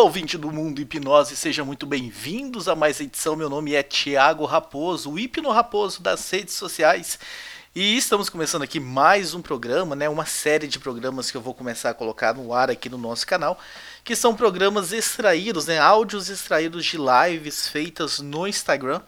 Olá, ouvinte do Mundo Hipnose, sejam muito bem-vindos a mais edição. Meu nome é Tiago Raposo, o Hipno Raposo das redes sociais. E estamos começando aqui mais um programa, né? Uma série de programas que eu vou começar a colocar no ar aqui no nosso canal, que são programas extraídos, né? Áudios extraídos de lives feitas no Instagram.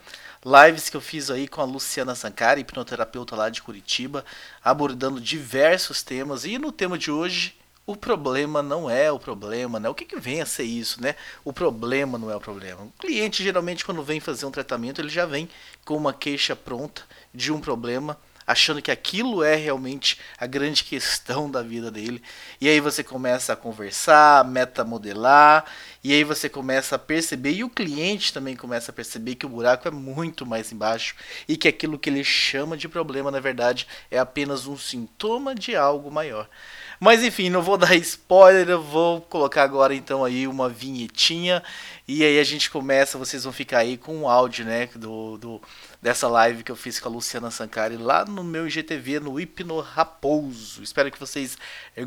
Lives que eu fiz aí com a Luciana Sankara, hipnoterapeuta lá de Curitiba, abordando diversos temas. E no tema de hoje, o problema não é o problema, né? O que, que vem a ser isso, né? O problema não é o problema. O cliente geralmente quando vem fazer um tratamento, ele já vem com uma queixa pronta de um problema achando que aquilo é realmente a grande questão da vida dele. E aí você começa a conversar, metamodelar, e aí você começa a perceber, e o cliente também começa a perceber que o buraco é muito mais embaixo e que aquilo que ele chama de problema, na verdade, é apenas um sintoma de algo maior. Mas enfim, não vou dar spoiler, eu vou colocar agora então aí uma vinhetinha e aí a gente começa, vocês vão ficar aí com o áudio, né, do, do dessa live que eu fiz com a Luciana Sankari lá no meu IGTV, no Hipno Raposo. Espero que vocês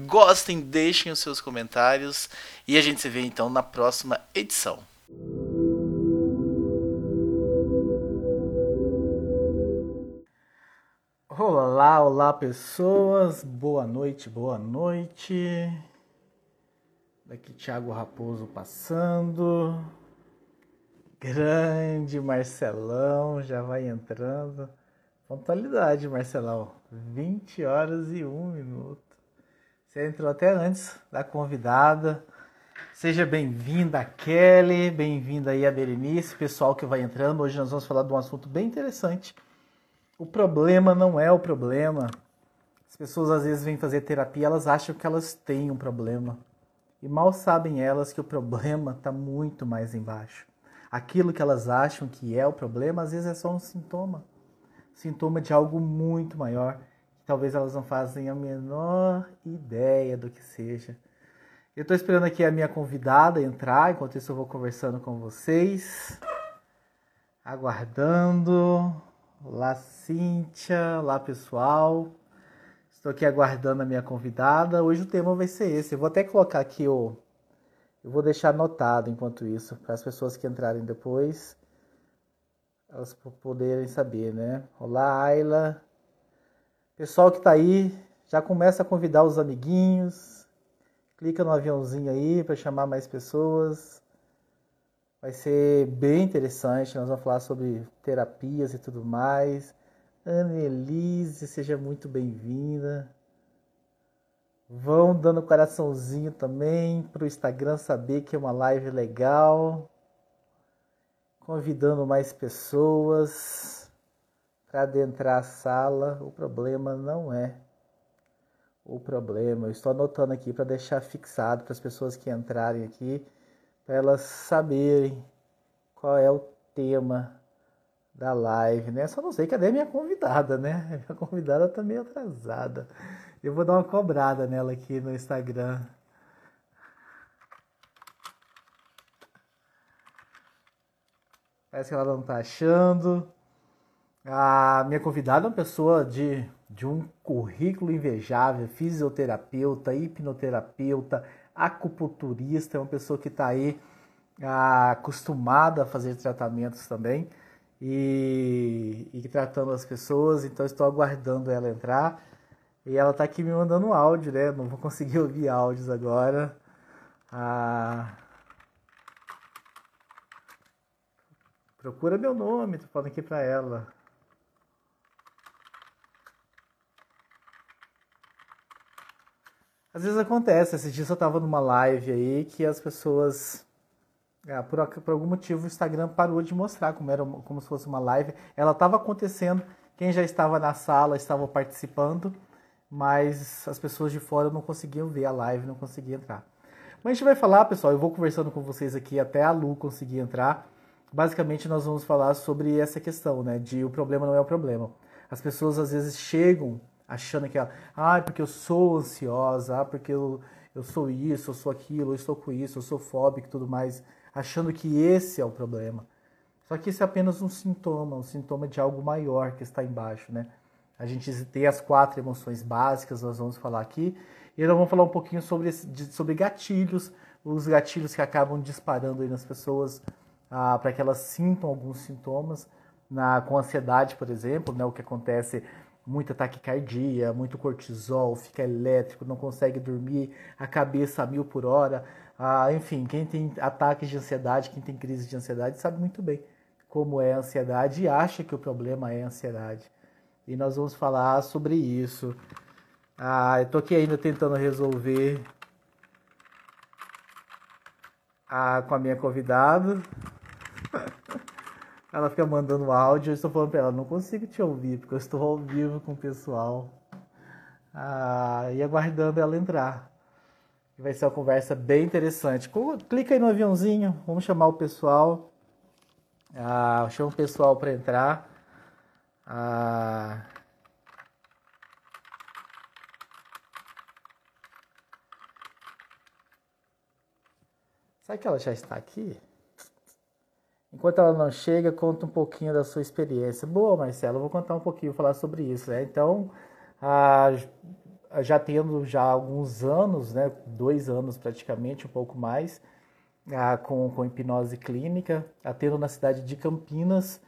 gostem, deixem os seus comentários e a gente se vê então na próxima edição. Olá, olá pessoas, boa noite, boa noite. Daqui Thiago Raposo passando. Grande Marcelão, já vai entrando. Pontualidade, Marcelão. 20 horas e 1 minuto. Você entrou até antes da convidada. Seja bem-vinda, Kelly. Bem-vinda aí a Berenice, pessoal que vai entrando. Hoje nós vamos falar de um assunto bem interessante. O problema não é o problema. As pessoas às vezes vêm fazer terapia, elas acham que elas têm um problema. E mal sabem elas que o problema está muito mais embaixo aquilo que elas acham que é o problema, às vezes é só um sintoma. Sintoma de algo muito maior, que talvez elas não fazem a menor ideia do que seja. Eu estou esperando aqui a minha convidada entrar, enquanto isso eu vou conversando com vocês. Aguardando. Olá, Cíntia. Olá, pessoal. Estou aqui aguardando a minha convidada. Hoje o tema vai ser esse. Eu vou até colocar aqui o, eu vou deixar anotado enquanto isso, para as pessoas que entrarem depois, elas poderem saber, né? Olá, Ayla. Pessoal que está aí, já começa a convidar os amiguinhos. Clica no aviãozinho aí para chamar mais pessoas. Vai ser bem interessante. Nós vamos falar sobre terapias e tudo mais. Annelise, seja muito bem-vinda. Vão dando coraçãozinho também para o Instagram saber que é uma live legal. Convidando mais pessoas para adentrar a sala. O problema não é o problema. Eu estou anotando aqui para deixar fixado para as pessoas que entrarem aqui, para elas saberem qual é o tema da live, né? Só não sei cadê minha convidada, né? Minha convidada está meio atrasada. Eu vou dar uma cobrada nela aqui no Instagram. Parece que ela não está achando. A minha convidada é uma pessoa de, de um currículo invejável, fisioterapeuta, hipnoterapeuta, acupunturista, é uma pessoa que está aí ah, acostumada a fazer tratamentos também e, e tratando as pessoas, então estou aguardando ela entrar. E ela tá aqui me mandando áudio, né? Não vou conseguir ouvir áudios agora. Ah... Procura meu nome, tô falando aqui pra ela. Às vezes acontece, esses dias eu tava numa live aí que as pessoas, ah, por, por, algum motivo, o Instagram parou de mostrar como, era, como se fosse uma live. Ela estava acontecendo, quem já estava na sala estava participando, mas as pessoas de fora não conseguiam ver a live, não conseguiam entrar. Mas a gente vai falar, pessoal, eu vou conversando com vocês aqui até a Lu conseguir entrar. Basicamente, nós vamos falar sobre essa questão, né? De o problema não é o problema. As pessoas às vezes chegam achando que, ah, porque eu sou ansiosa, ah, porque eu, eu sou isso, eu sou aquilo, eu estou com isso, eu sou fóbico e tudo mais, achando que esse é o problema. Só que isso é apenas um sintoma, um sintoma de algo maior que está embaixo, né? A gente tem as quatro emoções básicas, nós vamos falar aqui. E nós vamos falar um pouquinho sobre, sobre gatilhos os gatilhos que acabam disparando aí nas pessoas ah, para que elas sintam alguns sintomas, na, com ansiedade, por exemplo, né, o que acontece muita taquicardia, muito cortisol, fica elétrico, não consegue dormir, a cabeça a mil por hora. Ah, enfim, quem tem ataques de ansiedade, quem tem crise de ansiedade, sabe muito bem como é a ansiedade e acha que o problema é a ansiedade. E nós vamos falar sobre isso. Ah, eu tô aqui ainda tentando resolver ah, com a minha convidada. Ela fica mandando áudio, eu estou falando para ela, não consigo te ouvir, porque eu estou ao vivo com o pessoal. Ah, e aguardando ela entrar. Vai ser uma conversa bem interessante. Clica aí no aviãozinho, vamos chamar o pessoal. Ah, chama o pessoal para entrar. Ah, Será que ela já está aqui? Enquanto ela não chega, conta um pouquinho da sua experiência. Boa, Marcelo, eu vou contar um pouquinho, falar sobre isso. Né? Então, ah, já tendo já alguns anos, né, dois anos praticamente, um pouco mais, ah, com, com hipnose clínica, atendo na cidade de Campinas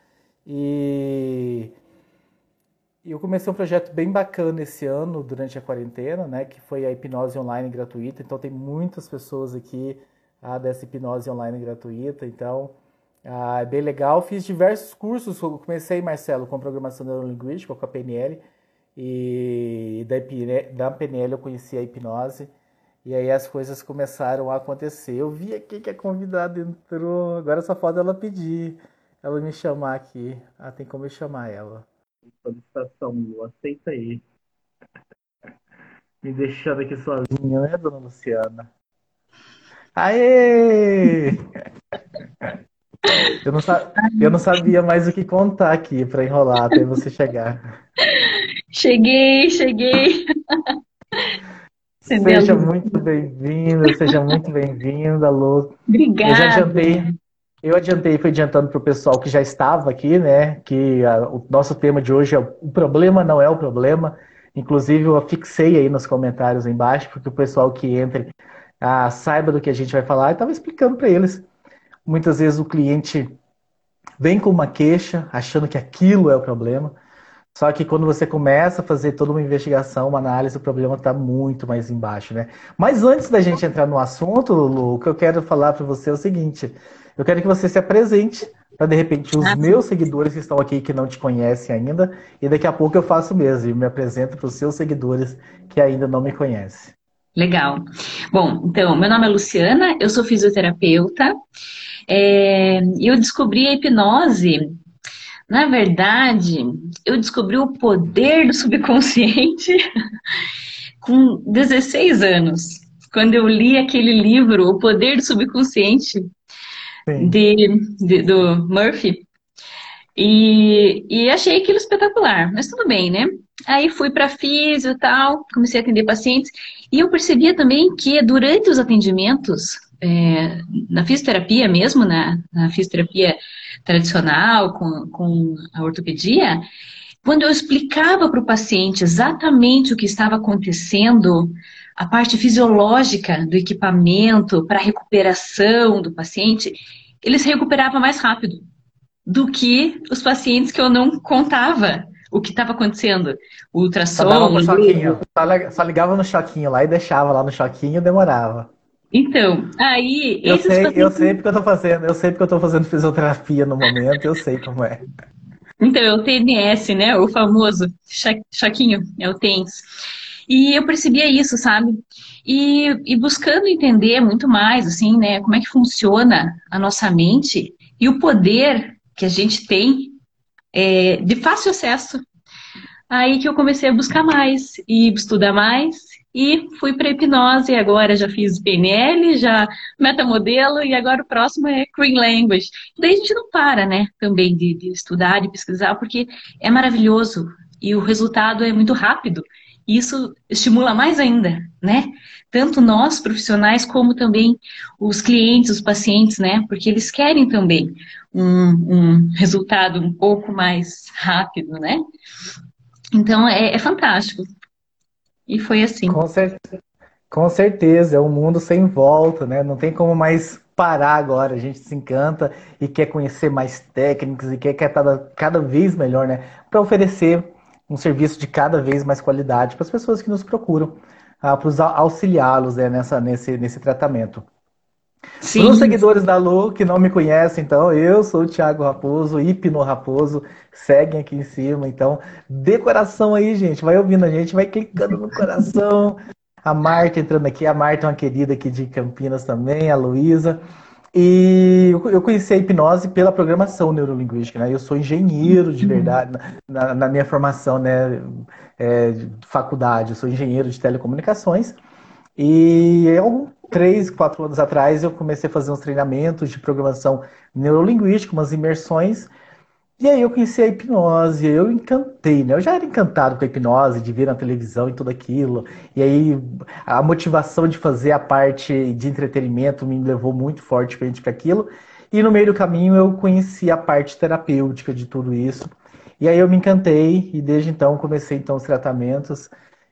e eu comecei um projeto bem bacana esse ano, durante a quarentena, né, que foi a hipnose online gratuita. Então, tem muitas pessoas aqui ah, dessa hipnose online gratuita. Então, ah, é bem legal. Fiz diversos cursos. Eu comecei, Marcelo, com programação neurolinguística, com a PNL. E da, PNL eu conheci a hipnose. E aí as coisas começaram a acontecer. Eu vi aqui que a convidada entrou. Agora só falta ela pedir. Ela me chamar aqui. Ah, tem como eu chamar ela. Solicitação, Lu. Aceita aí. Me deixando aqui sozinha, né, dona Luciana? Aê! Eu não, eu não sabia mais o que contar aqui para enrolar até você chegar. Cheguei, cheguei. Seja muito bem-vinda, seja muito bem-vinda, Lu. Obrigada. Eu já adiantei, eu adiantei, fui adiantando para o pessoal que já estava aqui, né? Que a, o nosso tema de hoje é o problema não é o problema. Inclusive, eu fixei aí nos comentários embaixo, porque o pessoal que entre ah, saiba do que a gente vai falar. Eu estava explicando para eles. Muitas vezes o cliente vem com uma queixa, achando que aquilo é o problema. Só que quando você começa a fazer toda uma investigação, uma análise, o problema está muito mais embaixo, né? Mas antes da gente entrar no assunto, Lu, o que eu quero falar para você é o seguinte: eu quero que você se apresente para de repente os ah, meus seguidores que estão aqui que não te conhecem ainda, e daqui a pouco eu faço mesmo e me apresento para os seus seguidores que ainda não me conhecem. Legal. Bom, então, meu nome é Luciana, eu sou fisioterapeuta. É, eu descobri a hipnose. Na verdade, eu descobri o poder do subconsciente com 16 anos, quando eu li aquele livro, O Poder do Subconsciente, de, de, do Murphy. E, e achei aquilo espetacular, mas tudo bem, né? Aí fui para físio e tal, comecei a atender pacientes. E eu percebia também que durante os atendimentos, é, na fisioterapia mesmo, na, na fisioterapia tradicional, com, com a ortopedia, quando eu explicava para o paciente exatamente o que estava acontecendo, a parte fisiológica do equipamento para recuperação do paciente, ele se recuperava mais rápido do que os pacientes que eu não contava o que estava acontecendo. O ultrassom. Só, só, ligava no choquinho lá e deixava lá no choquinho e demorava. Então, aí. Eu sei, pacientes... eu sei porque eu tô fazendo, eu sei porque eu tô fazendo fisioterapia no momento, eu sei como é. Então, é o TNS, né? O famoso choquinho, é o TENS. E eu percebia isso, sabe? E, e buscando entender muito mais, assim, né? Como é que funciona a nossa mente e o poder que a gente tem é, de fácil acesso. Aí que eu comecei a buscar mais e estudar mais e fui para hipnose. Agora já fiz PNL, já metamodelo e agora o próximo é Green Language. Daí a gente não para, né, também de, de estudar, de pesquisar, porque é maravilhoso e o resultado é muito rápido. Isso estimula mais ainda, né? Tanto nós, profissionais, como também os clientes, os pacientes, né? Porque eles querem também um, um resultado um pouco mais rápido, né? Então é, é fantástico. E foi assim. Com certeza. Com certeza, é um mundo sem volta, né? Não tem como mais parar agora. A gente se encanta e quer conhecer mais técnicas e quer cada, cada vez melhor, né? Para oferecer um serviço de cada vez mais qualidade para as pessoas que nos procuram, ah, para auxiliá-los né, nessa, nesse, nesse tratamento. Para os seguidores da Lu que não me conhecem, então, eu sou o Thiago Raposo, Hipno Raposo, seguem aqui em cima. Então, dê coração aí, gente. Vai ouvindo a gente, vai clicando no coração. A Marta entrando aqui, a Marta é uma querida aqui de Campinas também, a Luísa. E eu conheci a hipnose pela programação neurolinguística, né? Eu sou engenheiro de uhum. verdade, na, na minha formação, né? É, de faculdade, eu sou engenheiro de telecomunicações. E algum três, quatro anos atrás eu comecei a fazer uns treinamentos de programação neurolinguística, umas imersões. E aí eu conheci a hipnose, eu encantei, né? Eu já era encantado com a hipnose, de ver na televisão e tudo aquilo. E aí a motivação de fazer a parte de entretenimento me levou muito fortemente para aquilo. E no meio do caminho eu conheci a parte terapêutica de tudo isso. E aí eu me encantei e desde então comecei então os tratamentos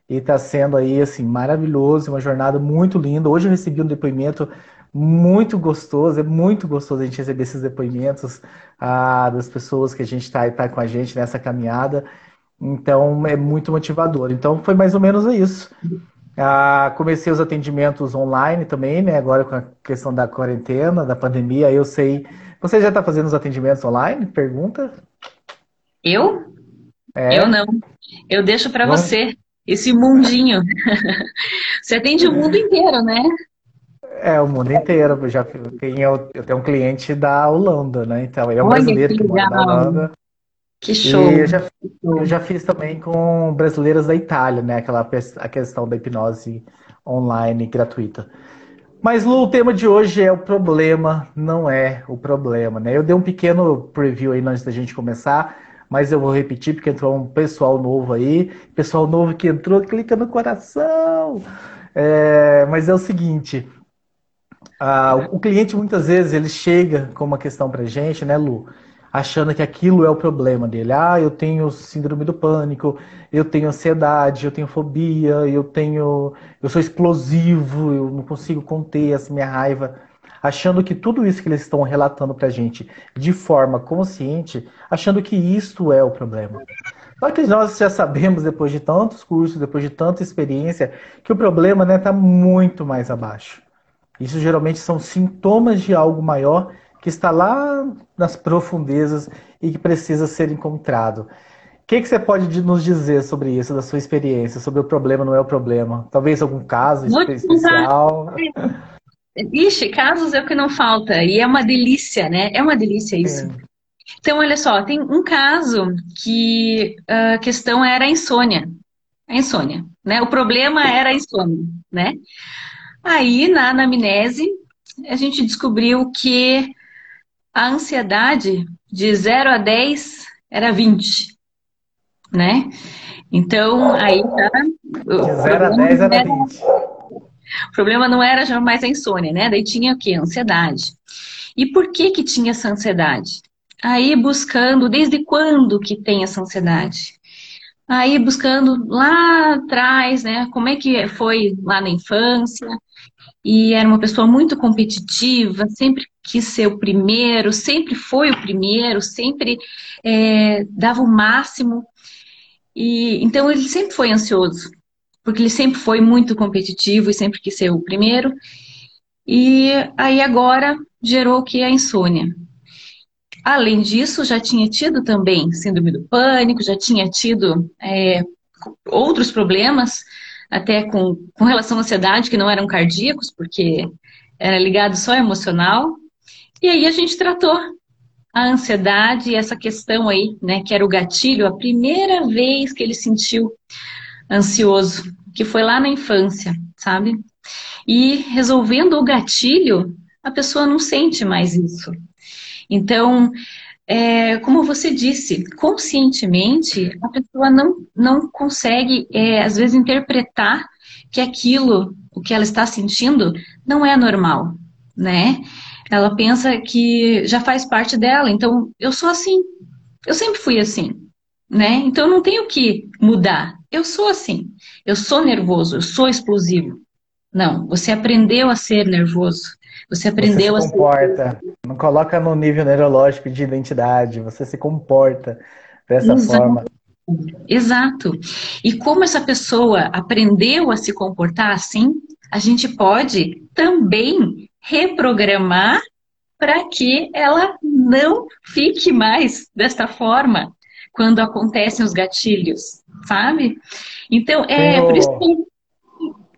e está sendo aí assim maravilhoso, uma jornada muito linda. Hoje eu recebi um depoimento muito gostoso, é muito gostoso a gente receber esses depoimentos ah, das pessoas que a gente está tá com a gente nessa caminhada. Então é muito motivador. Então foi mais ou menos isso. Ah, comecei os atendimentos online também, né? Agora com a questão da quarentena, da pandemia, eu sei. Você já está fazendo os atendimentos online? Pergunta. Eu? É. Eu não. Eu deixo para você esse mundinho. Você atende o mundo inteiro, né? É, o mundo inteiro. Eu já tenho, eu tenho um cliente da Holanda, né? Então, ele é um Olha, brasileiro que, que mora na Holanda. Que show! E eu já, eu já fiz também com brasileiras da Itália, né? Aquela a questão da hipnose online gratuita. Mas, Lu, o tema de hoje é o problema, não é o problema, né? Eu dei um pequeno preview aí antes da gente começar, mas eu vou repetir porque entrou um pessoal novo aí. Pessoal novo que entrou, clica no coração. É, mas é o seguinte, ah, o cliente muitas vezes ele chega com uma questão para gente, né, Lu? Achando que aquilo é o problema dele. Ah, eu tenho síndrome do pânico, eu tenho ansiedade, eu tenho fobia, eu tenho, eu sou explosivo, eu não consigo conter essa minha raiva. Achando que tudo isso que eles estão relatando para gente de forma consciente, achando que isto é o problema. Só que nós já sabemos, depois de tantos cursos, depois de tanta experiência, que o problema está né, tá muito mais abaixo. Isso geralmente são sintomas de algo maior que está lá nas profundezas e que precisa ser encontrado. O que, que você pode nos dizer sobre isso, da sua experiência, sobre o problema não é o problema? Talvez algum caso especial? Ixi, casos é o que não falta. E é uma delícia, né? É uma delícia isso. É. Então, olha só, tem um caso que a questão era a insônia. A insônia, né? O problema era a insônia, né? Aí, na anamnese, a gente descobriu que a ansiedade de 0 a 10 era 20, né? Então, aí tá... De 0 a 10 era 20. O problema não era jamais a insônia, né? Daí tinha o quê? Ansiedade. E por que que tinha essa ansiedade? Aí buscando, desde quando que tem essa ansiedade? Aí buscando lá atrás, né? Como é que foi lá na infância? E era uma pessoa muito competitiva, sempre quis ser o primeiro, sempre foi o primeiro, sempre é, dava o máximo. E então ele sempre foi ansioso, porque ele sempre foi muito competitivo e sempre quis ser o primeiro. E aí agora gerou o que a insônia. Além disso, já tinha tido também síndrome do pânico, já tinha tido é, outros problemas até com, com relação à ansiedade, que não eram cardíacos, porque era ligado só emocional. E aí a gente tratou a ansiedade e essa questão aí, né, que era o gatilho, a primeira vez que ele sentiu ansioso, que foi lá na infância, sabe? E resolvendo o gatilho, a pessoa não sente mais isso. Então, é, como você disse, conscientemente a pessoa não, não consegue, é, às vezes, interpretar que aquilo, o que ela está sentindo, não é normal, né? Ela pensa que já faz parte dela, então eu sou assim, eu sempre fui assim, né? Então não tenho que mudar, eu sou assim, eu sou nervoso, eu sou explosivo, Não, você aprendeu a ser nervoso. Você aprendeu você se comporta. Ser... Não coloca no nível neurológico de identidade. Você se comporta dessa Exato. forma. Exato. E como essa pessoa aprendeu a se comportar assim, a gente pode também reprogramar para que ela não fique mais desta forma quando acontecem os gatilhos, sabe? Então, é por isso que.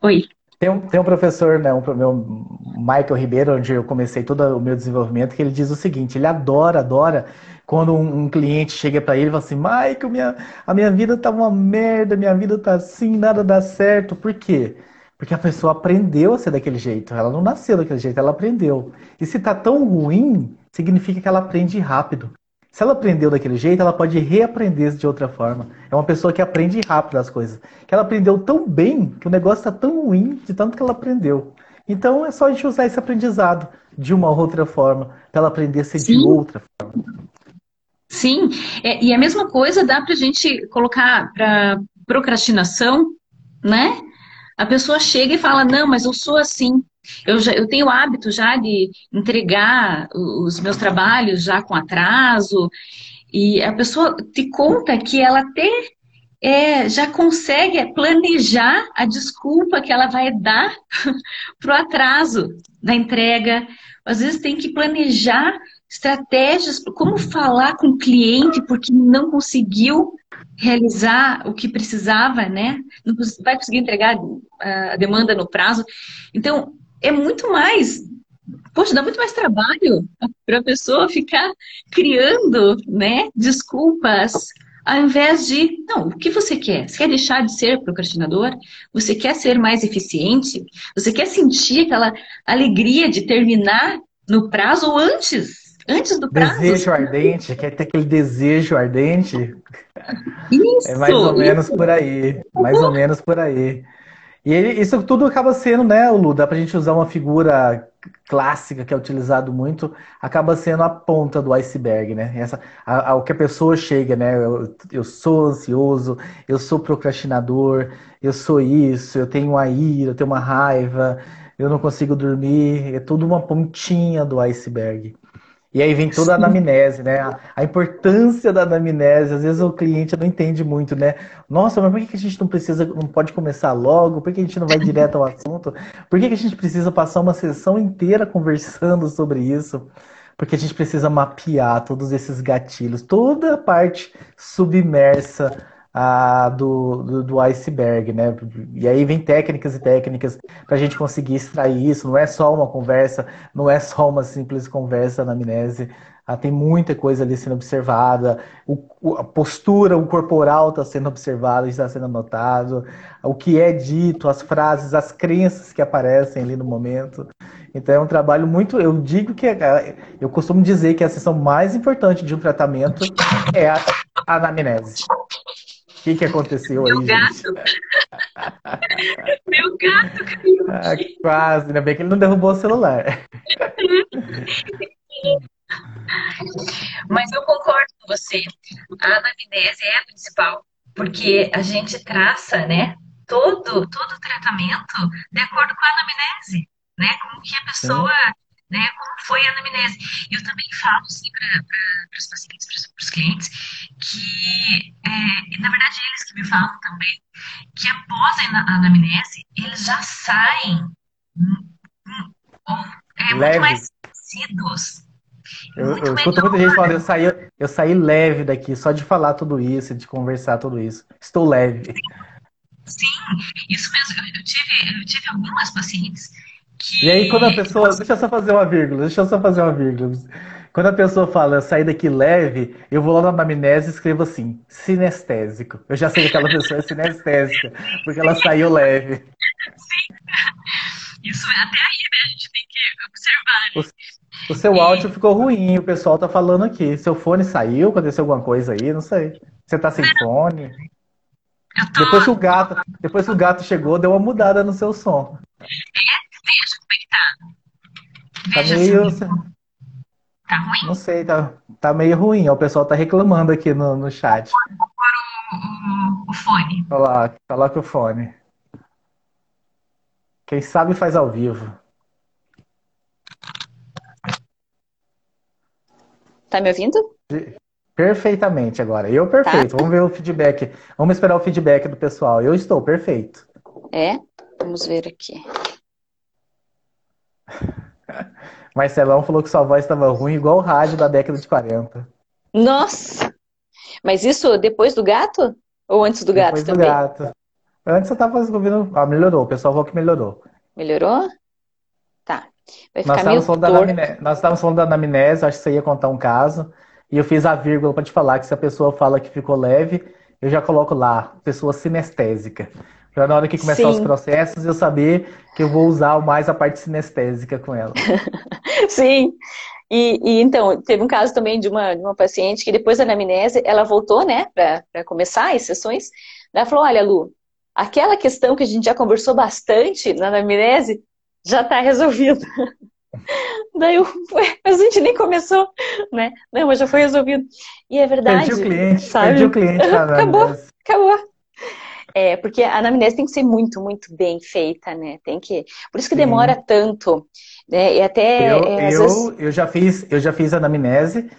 Oi. Tem um, tem um professor, né, um, meu Michael Ribeiro, onde eu comecei todo o meu desenvolvimento, que ele diz o seguinte: ele adora, adora quando um, um cliente chega para ele e fala assim: Michael, minha, a minha vida tá uma merda, minha vida tá assim, nada dá certo. Por quê? Porque a pessoa aprendeu a ser daquele jeito. Ela não nasceu daquele jeito, ela aprendeu. E se tá tão ruim, significa que ela aprende rápido. Se ela aprendeu daquele jeito, ela pode reaprender de outra forma. É uma pessoa que aprende rápido as coisas. Que ela aprendeu tão bem que o negócio está tão ruim de tanto que ela aprendeu. Então é só a gente usar esse aprendizado de uma ou outra forma para ela aprender a ser Sim. de outra forma. Sim, é, e a mesma coisa dá para a gente colocar para procrastinação, né? A pessoa chega e fala: Não, mas eu sou assim. Eu, já, eu tenho o hábito já de entregar os meus trabalhos já com atraso, e a pessoa te conta que ela até é, já consegue planejar a desculpa que ela vai dar para o atraso da entrega. Às vezes tem que planejar estratégias como falar com o cliente porque não conseguiu realizar o que precisava, né? Não vai conseguir entregar a demanda no prazo. Então, é muito mais. Poxa, dá muito mais trabalho para a pessoa ficar criando né, desculpas, ao invés de, não, o que você quer? Você quer deixar de ser procrastinador? Você quer ser mais eficiente? Você quer sentir aquela alegria de terminar no prazo ou antes? Antes do prazo? Desejo ardente, quer ter aquele desejo ardente? Isso! É mais ou menos por aí. Mais ou menos por aí. E ele, isso tudo acaba sendo, né, Lu, dá pra gente usar uma figura clássica que é utilizado muito, acaba sendo a ponta do iceberg, né? Essa, a, a, que a pessoa chega, né? Eu, eu sou ansioso, eu sou procrastinador, eu sou isso, eu tenho uma ira, eu tenho uma raiva, eu não consigo dormir, é tudo uma pontinha do iceberg. E aí vem toda a anamnese, né? A, importância da anamnese. Às vezes o cliente não entende muito, né? Nossa, mas por que a gente não precisa, não pode começar logo? Por que a gente não vai direto ao assunto? Por que a gente precisa passar uma sessão inteira conversando sobre isso? Porque a gente precisa mapear todos esses gatilhos, toda a parte submersa a, do, do, do, iceberg, né? E aí vem técnicas e técnicas para a gente conseguir extrair isso. Não é só uma conversa, não é só uma simples conversa na amnésia. Ah, tem muita coisa ali sendo observada, o, a postura, o corporal está sendo observado, está sendo anotado, o que é dito, as frases, as crenças que aparecem ali no momento. Então é um trabalho muito. Eu digo que é, eu costumo dizer que a sessão mais importante de um tratamento é a anamnese que, que aconteceu Meu aí, gato. gente? Meu gato caiu. Ah, quase, ainda bem que ele não derrubou o celular. Mas eu concordo com você. A anamnese é a principal, porque a gente traça, né, todo, todo o tratamento de acordo com a anamnese, né, como que a pessoa Sim né? Como foi a anamnese? Eu também falo assim para os pacientes, para os clientes, que é, na verdade eles que me falam também, que após a anamnese eles já saem é, muito mais conhecidos. Eu, eu escuto muita gente falando, eu saí, eu saí leve daqui, só de falar tudo isso, de conversar tudo isso. Estou leve. Sim, isso mesmo. Eu tive, eu tive algumas pacientes que... E aí, quando a pessoa. Deixa eu só fazer uma vírgula, deixa eu só fazer uma vírgula. Quando a pessoa fala, saí daqui leve, eu vou lá na anamnese e escrevo assim, sinestésico. Eu já sei que aquela pessoa é sinestésica, porque ela saiu leve. Sim. Isso é até aí, né? A gente tem que observar. O, o seu e... áudio ficou ruim, o pessoal tá falando aqui. Seu fone saiu, aconteceu alguma coisa aí, não sei. Você tá sem fone? Tô... Depois que o gato, depois que o gato chegou, deu uma mudada no seu som. É, é que tá. Veja tá meio. Tá ruim? Não sei, tá, tá meio ruim. O pessoal tá reclamando aqui no, no chat. Agora o, o, o fone. Coloca, coloca o fone. Quem sabe faz ao vivo. Tá me ouvindo? Perfeitamente agora. Eu perfeito. Tá. Vamos ver o feedback. Vamos esperar o feedback do pessoal. Eu estou perfeito. É? Vamos ver aqui. Marcelão falou que sua voz estava ruim, igual o rádio da década de 40. Nossa! Mas isso depois do gato? Ou antes do gato depois também? Depois do gato. Antes eu estava ouvindo. Ah, melhorou. O pessoal falou que melhorou. Melhorou? Tá. Vai ficar nós, estávamos falando da nós estávamos falando da anamnese, acho que você ia contar um caso. E eu fiz a vírgula para te falar que se a pessoa fala que ficou leve, eu já coloco lá, pessoa sinestésica. Para na hora que começar Sim. os processos, eu saber que eu vou usar mais a parte sinestésica com ela. Sim. E, e, então, teve um caso também de uma, de uma paciente que depois da anamnese, ela voltou, né, para começar as sessões. Ela falou: Olha, Lu, aquela questão que a gente já conversou bastante na anamnese já está resolvida. Daí eu, a gente nem começou, né? Não, mas já foi resolvido. E é verdade. Perdi o cliente, sabe? perdi o cliente. acabou, acabou. É, porque a anamnese tem que ser muito, muito bem feita, né? Tem que. Por isso que Sim. demora tanto. Né? E até. Eu, é, eu, vezes... eu, já fiz, eu já fiz anamnese,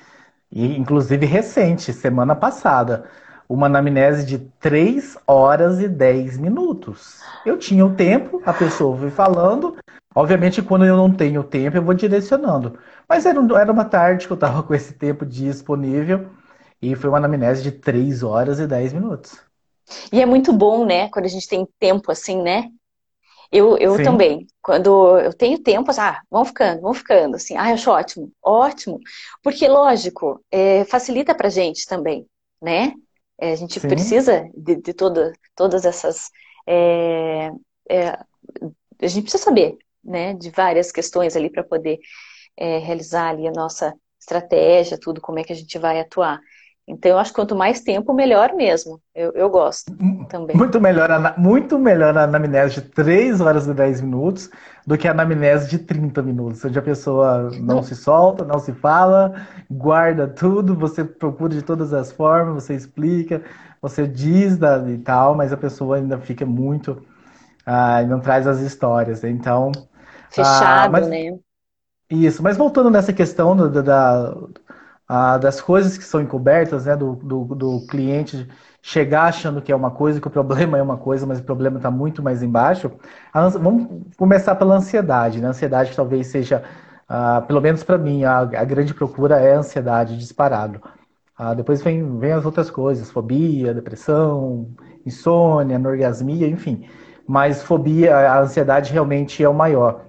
e inclusive recente, semana passada. Uma anamnese de 3 horas e 10 minutos. Eu tinha o tempo, a pessoa foi falando. Obviamente, quando eu não tenho tempo, eu vou direcionando. Mas era, era uma tarde que eu estava com esse tempo disponível. E foi uma anamnese de 3 horas e 10 minutos. E é muito bom, né, quando a gente tem tempo assim, né? Eu, eu também. Quando eu tenho tempo, assim, ah, vão ficando, vão ficando, assim, ah, eu acho ótimo, ótimo. Porque, lógico, é, facilita pra gente também, né? É, a gente Sim. precisa de, de toda, todas essas. É, é, a gente precisa saber, né, de várias questões ali para poder é, realizar ali a nossa estratégia, tudo, como é que a gente vai atuar. Então, eu acho que quanto mais tempo, melhor mesmo. Eu, eu gosto também. Muito melhor, muito melhor a anamnese de 3 horas e 10 minutos do que a anamnese de 30 minutos, onde a pessoa não se solta, não se fala, guarda tudo, você procura de todas as formas, você explica, você diz e tal, mas a pessoa ainda fica muito. Ah, não traz as histórias. Então. Fechado, ah, mas, né? Isso, mas voltando nessa questão do, da, ah, das coisas que são encobertas, né, do, do, do, cliente chegar achando que é uma coisa, que o problema é uma coisa, mas o problema está muito mais embaixo. Vamos começar pela ansiedade. Né? A ansiedade talvez seja, ah, pelo menos para mim, a, a, grande procura é a ansiedade disparado. Ah, depois vem, vem as outras coisas, fobia, depressão, insônia, anorgasmia, enfim. Mas fobia, a ansiedade realmente é o maior.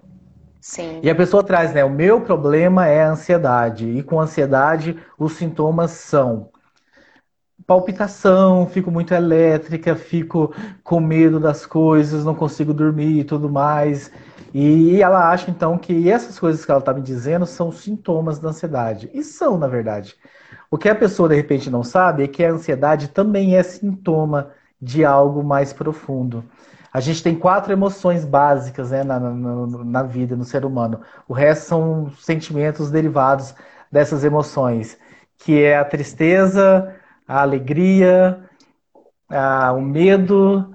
Sim. E a pessoa traz, né? O meu problema é a ansiedade. E com ansiedade, os sintomas são palpitação, fico muito elétrica, fico com medo das coisas, não consigo dormir e tudo mais. E ela acha então que essas coisas que ela está me dizendo são sintomas da ansiedade. E são, na verdade. O que a pessoa de repente não sabe é que a ansiedade também é sintoma de algo mais profundo. A gente tem quatro emoções básicas né, na, na, na vida, no ser humano. O resto são sentimentos derivados dessas emoções, que é a tristeza, a alegria, a, o medo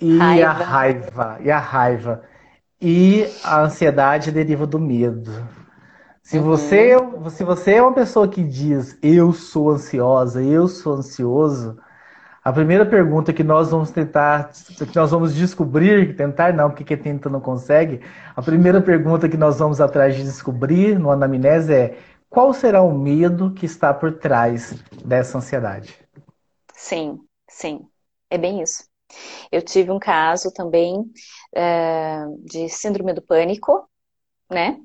e raiva. a raiva. E a raiva. E a ansiedade deriva do medo. Se, uhum. você, se você é uma pessoa que diz eu sou ansiosa, eu sou ansioso, a primeira pergunta que nós vamos tentar, que nós vamos descobrir, tentar não, porque quem tenta não consegue. A primeira pergunta que nós vamos atrás de descobrir no anamnese é qual será o medo que está por trás dessa ansiedade? Sim, sim, é bem isso. Eu tive um caso também é, de síndrome do pânico, né?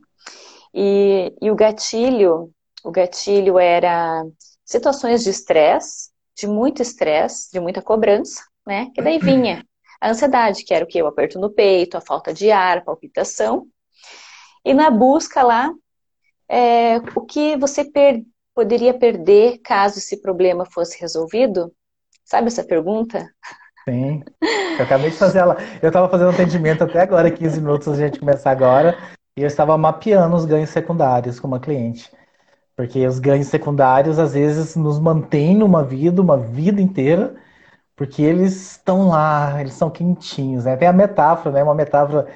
E, e o gatilho, o gatilho era situações de estresse de muito estresse, de muita cobrança, né? Que daí vinha a ansiedade, que era o que? O aperto no peito, a falta de ar, palpitação. E na busca lá, é, o que você per poderia perder caso esse problema fosse resolvido? Sabe essa pergunta? Sim, eu acabei de fazer ela. Eu estava fazendo atendimento até agora, 15 minutos a gente começar agora, e eu estava mapeando os ganhos secundários com uma cliente. Porque os ganhos secundários às vezes nos mantêm numa vida, uma vida inteira, porque eles estão lá, eles são quentinhos, né? Tem a metáfora, né? Uma metáfora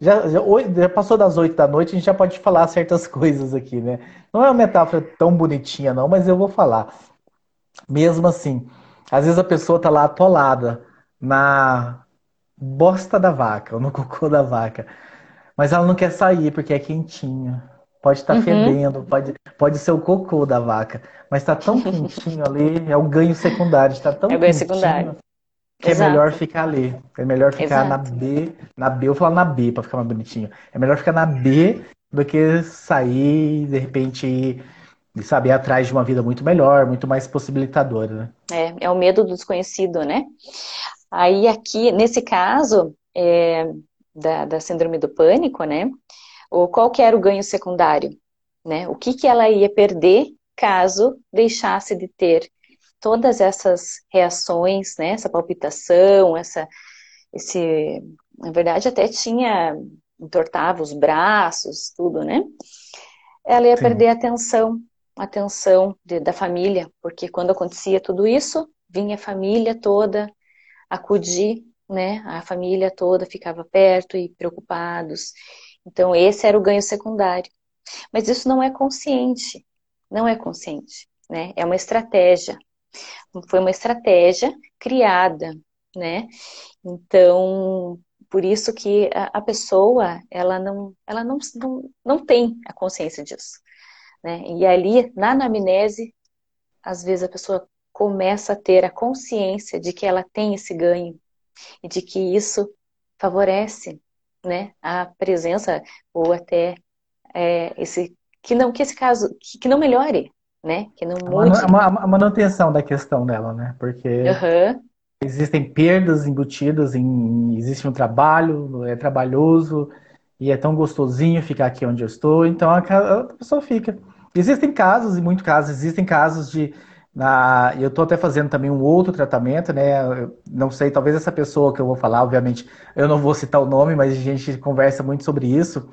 já, já, já, passou das 8 da noite, a gente já pode falar certas coisas aqui, né? Não é uma metáfora tão bonitinha, não, mas eu vou falar. Mesmo assim, às vezes a pessoa tá lá atolada na bosta da vaca, ou no cocô da vaca, mas ela não quer sair porque é quentinho. Pode estar tá uhum. fedendo, pode, pode ser o cocô da vaca, mas está tão quentinho ali, é o ganho secundário, está tão é o ganho secundário. que Exato. é melhor ficar ali. É melhor ficar Exato. na B, na B, eu vou falar na B para ficar mais bonitinho. É melhor ficar na B do que sair de repente e saber atrás de uma vida muito melhor, muito mais possibilitadora, né? É, é o medo do desconhecido, né? Aí aqui, nesse caso é, da, da síndrome do pânico, né? Ou qual que era o ganho secundário, né? O que, que ela ia perder caso deixasse de ter todas essas reações, né? Essa palpitação, essa, esse, na verdade até tinha entortava os braços, tudo, né? Ela ia Sim. perder a atenção, a atenção de, da família, porque quando acontecia tudo isso, vinha a família toda acudir, né? A família toda ficava perto e preocupados. Então, esse era o ganho secundário. Mas isso não é consciente, não é consciente, né? É uma estratégia. Foi uma estratégia criada, né? Então, por isso que a, a pessoa, ela não, ela não, não, não tem a consciência disso, né? E ali, na anamnese, às vezes a pessoa começa a ter a consciência de que ela tem esse ganho e de que isso favorece né, a presença ou até é, esse que não que esse caso que, que, não melhore, né, que não mude. A, a manutenção da questão dela, né, porque uhum. existem perdas embutidas em existe um trabalho, é trabalhoso e é tão gostosinho ficar aqui onde eu estou, então a, a pessoa fica. Existem casos e muitos casos existem casos de na, eu estou até fazendo também um outro tratamento, né? Não sei, talvez essa pessoa que eu vou falar, obviamente, eu não vou citar o nome, mas a gente conversa muito sobre isso.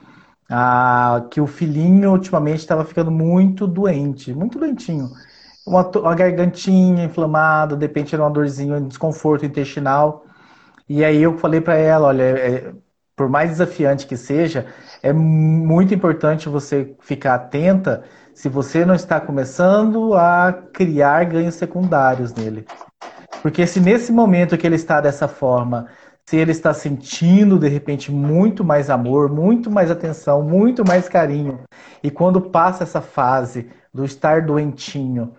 Ah, que o filhinho ultimamente estava ficando muito doente, muito doentinho. Uma, uma gargantinha inflamada, de repente era uma dorzinha, um desconforto intestinal. E aí eu falei para ela, olha, é, por mais desafiante que seja, é muito importante você ficar atenta se você não está começando a criar ganhos secundários nele. Porque se nesse momento que ele está dessa forma, se ele está sentindo de repente muito mais amor, muito mais atenção, muito mais carinho, e quando passa essa fase do estar doentinho,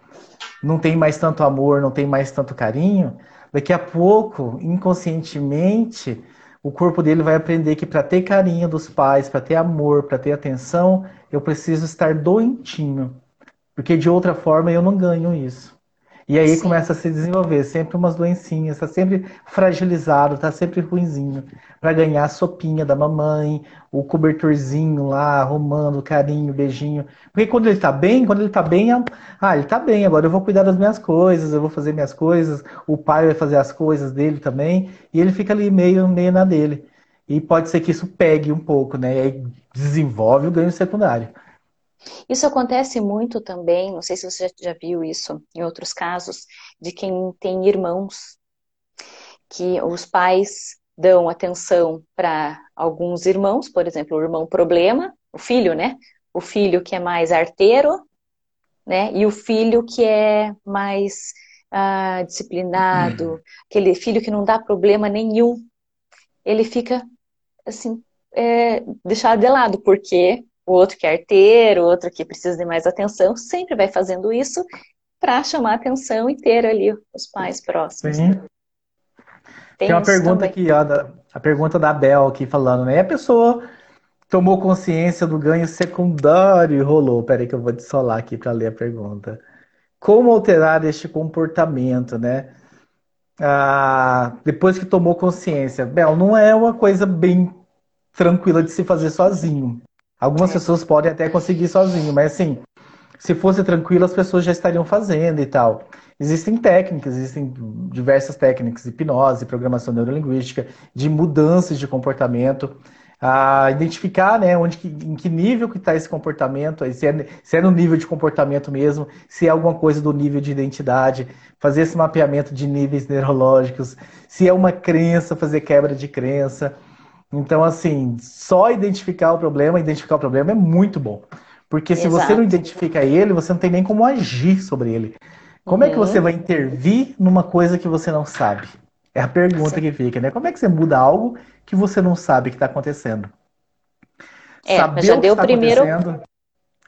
não tem mais tanto amor, não tem mais tanto carinho, daqui a pouco, inconscientemente, o corpo dele vai aprender que para ter carinho dos pais, para ter amor, para ter atenção, eu preciso estar doentinho. Porque de outra forma eu não ganho isso. E aí Sim. começa a se desenvolver sempre umas doencinhas, está sempre fragilizado, está sempre ruinzinho, para ganhar a sopinha da mamãe, o cobertorzinho lá, arrumando, carinho, beijinho. Porque quando ele está bem, quando ele está bem, ah, ele está bem, agora eu vou cuidar das minhas coisas, eu vou fazer minhas coisas, o pai vai fazer as coisas dele também, e ele fica ali meio, meio na dele. E pode ser que isso pegue um pouco, né? E aí desenvolve o ganho secundário. Isso acontece muito também, não sei se você já viu isso em outros casos, de quem tem irmãos, que os pais dão atenção para alguns irmãos, por exemplo, o irmão problema, o filho, né? O filho que é mais arteiro, né? E o filho que é mais ah, disciplinado, hum. aquele filho que não dá problema nenhum, ele fica assim é, deixado de lado, porque o outro que é arteiro, o outro que precisa de mais atenção, sempre vai fazendo isso para chamar atenção e ter ali os pais próximos. Sim. Né? Tem, Tem uma pergunta também. aqui, ó, da, a pergunta da Bel aqui falando, né? A pessoa tomou consciência do ganho secundário e rolou. Peraí que eu vou dissolar aqui para ler a pergunta. Como alterar este comportamento, né? Ah, depois que tomou consciência. Bel, não é uma coisa bem tranquila de se fazer sozinho. Algumas pessoas podem até conseguir sozinho, mas assim, se fosse tranquilo, as pessoas já estariam fazendo e tal. Existem técnicas, existem diversas técnicas, hipnose, programação neurolinguística, de mudanças de comportamento, a identificar né, onde, em que nível que está esse comportamento, se é, se é no nível de comportamento mesmo, se é alguma coisa do nível de identidade, fazer esse mapeamento de níveis neurológicos, se é uma crença, fazer quebra de crença. Então, assim, só identificar o problema, identificar o problema é muito bom. Porque se Exato. você não identifica ele, você não tem nem como agir sobre ele. Como uhum. é que você uhum. vai intervir numa coisa que você não sabe? É a pergunta Sim. que fica, né? Como é que você muda algo que você não sabe que está acontecendo? É, saber já deu o primeiro.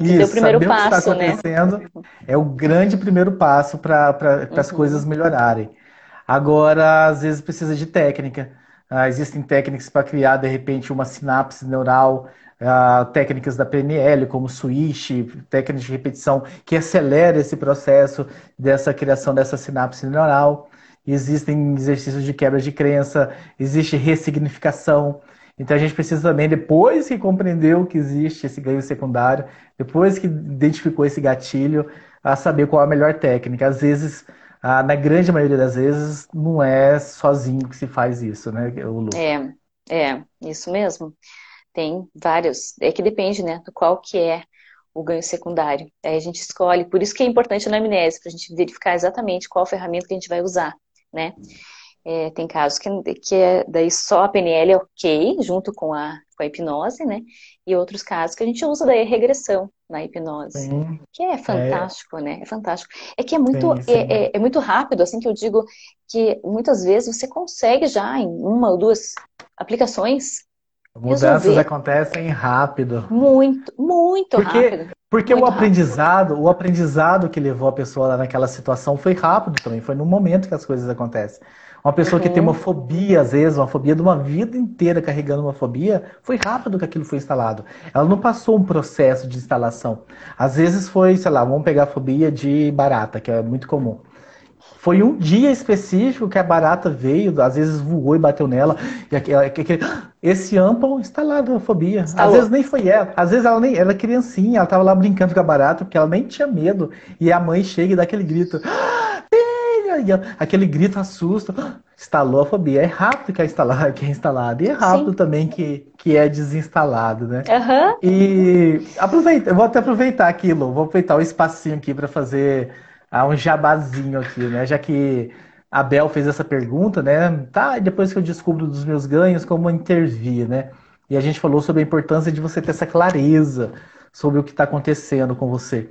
Isso, deu o primeiro saber passo, o que está né? acontecendo né? é o grande primeiro passo para uhum. as coisas melhorarem. Agora, às vezes precisa de técnica. Ah, existem técnicas para criar, de repente, uma sinapse neural, ah, técnicas da PNL, como switch, técnicas de repetição, que acelera esse processo dessa criação dessa sinapse neural. Existem exercícios de quebra de crença, existe ressignificação. Então a gente precisa também, depois que compreendeu que existe esse ganho secundário, depois que identificou esse gatilho, a saber qual a melhor técnica. Às vezes ah, na grande maioria das vezes, não é sozinho que se faz isso, né, o Lu? É, é, isso mesmo. Tem vários. É que depende, né, do qual que é o ganho secundário. Aí a gente escolhe. Por isso que é importante a anamnese, para a gente verificar exatamente qual ferramenta que a gente vai usar, né? É, tem casos que, que é, daí só a PNL é ok, junto com a, com a hipnose, né? E outros casos que a gente usa daí a regressão na hipnose. Sim. Que é fantástico, é. né? É fantástico. É que é muito, sim. É, é, é, muito rápido, assim que eu digo que muitas vezes você consegue já em uma ou duas aplicações. Mudanças resolver. acontecem rápido. Muito, muito porque, rápido. Porque muito o aprendizado, rápido. o aprendizado que levou a pessoa lá naquela situação foi rápido também, foi no momento que as coisas acontecem. Uma pessoa uhum. que tem uma uhum. fobia, às vezes, uma fobia de uma vida inteira carregando uma fobia, foi rápido que aquilo foi instalado. Ela não passou um processo de instalação. Às vezes foi, sei lá, vamos pegar a fobia de barata, que é muito comum. Foi um dia específico que a barata veio, às vezes voou e bateu nela. E aquele, esse amplo instalado a fobia. Instalou. Às vezes nem foi ela. Às vezes ela nem ela é criancinha, ela tava lá brincando com a barata, porque ela nem tinha medo. E a mãe chega e dá aquele grito. Ah, aquele grito assusta. Instalou a fobia. É rápido que é instalado, que é instalado. E é rápido Sim. também que, que é desinstalado, né? Uhum. E aproveita, eu vou até aproveitar aquilo, vou aproveitar o espacinho aqui para fazer ah, um jabazinho aqui, né? Já que a Bel fez essa pergunta, né? Tá, depois que eu descubro dos meus ganhos, como intervir, né? E a gente falou sobre a importância de você ter essa clareza sobre o que está acontecendo com você.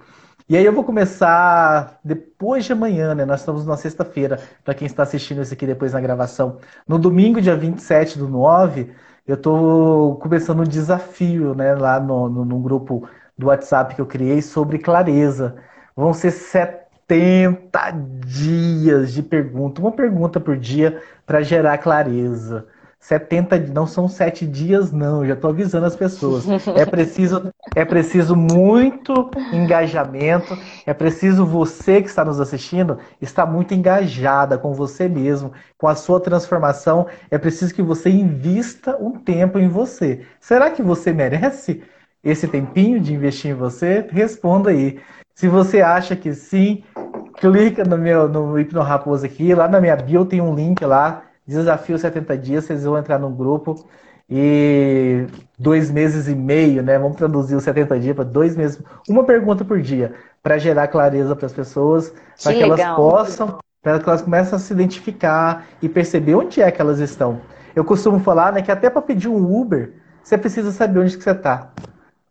E aí eu vou começar depois de amanhã, né? Nós estamos na sexta-feira, para quem está assistindo isso aqui depois na gravação. No domingo, dia 27 do 9, eu estou começando um desafio, né? Lá no, no, no, grupo do WhatsApp que eu criei sobre clareza. Vão ser 70 dias de pergunta, uma pergunta por dia para gerar clareza. 70 não são sete dias, não. Já estou avisando as pessoas. É preciso, é preciso muito engajamento. É preciso você que está nos assistindo estar muito engajada com você mesmo, com a sua transformação. É preciso que você invista um tempo em você. Será que você merece esse tempinho de investir em você? Responda aí. Se você acha que sim, clica no meu no Hipno Raposo aqui. Lá na minha bio tem um link lá Desafio 70 dias, vocês vão entrar no grupo e dois meses e meio, né? Vamos traduzir os 70 dias para dois meses, uma pergunta por dia, para gerar clareza para as pessoas, para que, elas possam, para que elas comecem a se identificar e perceber onde é que elas estão. Eu costumo falar, né, que até para pedir um Uber, você precisa saber onde que você está.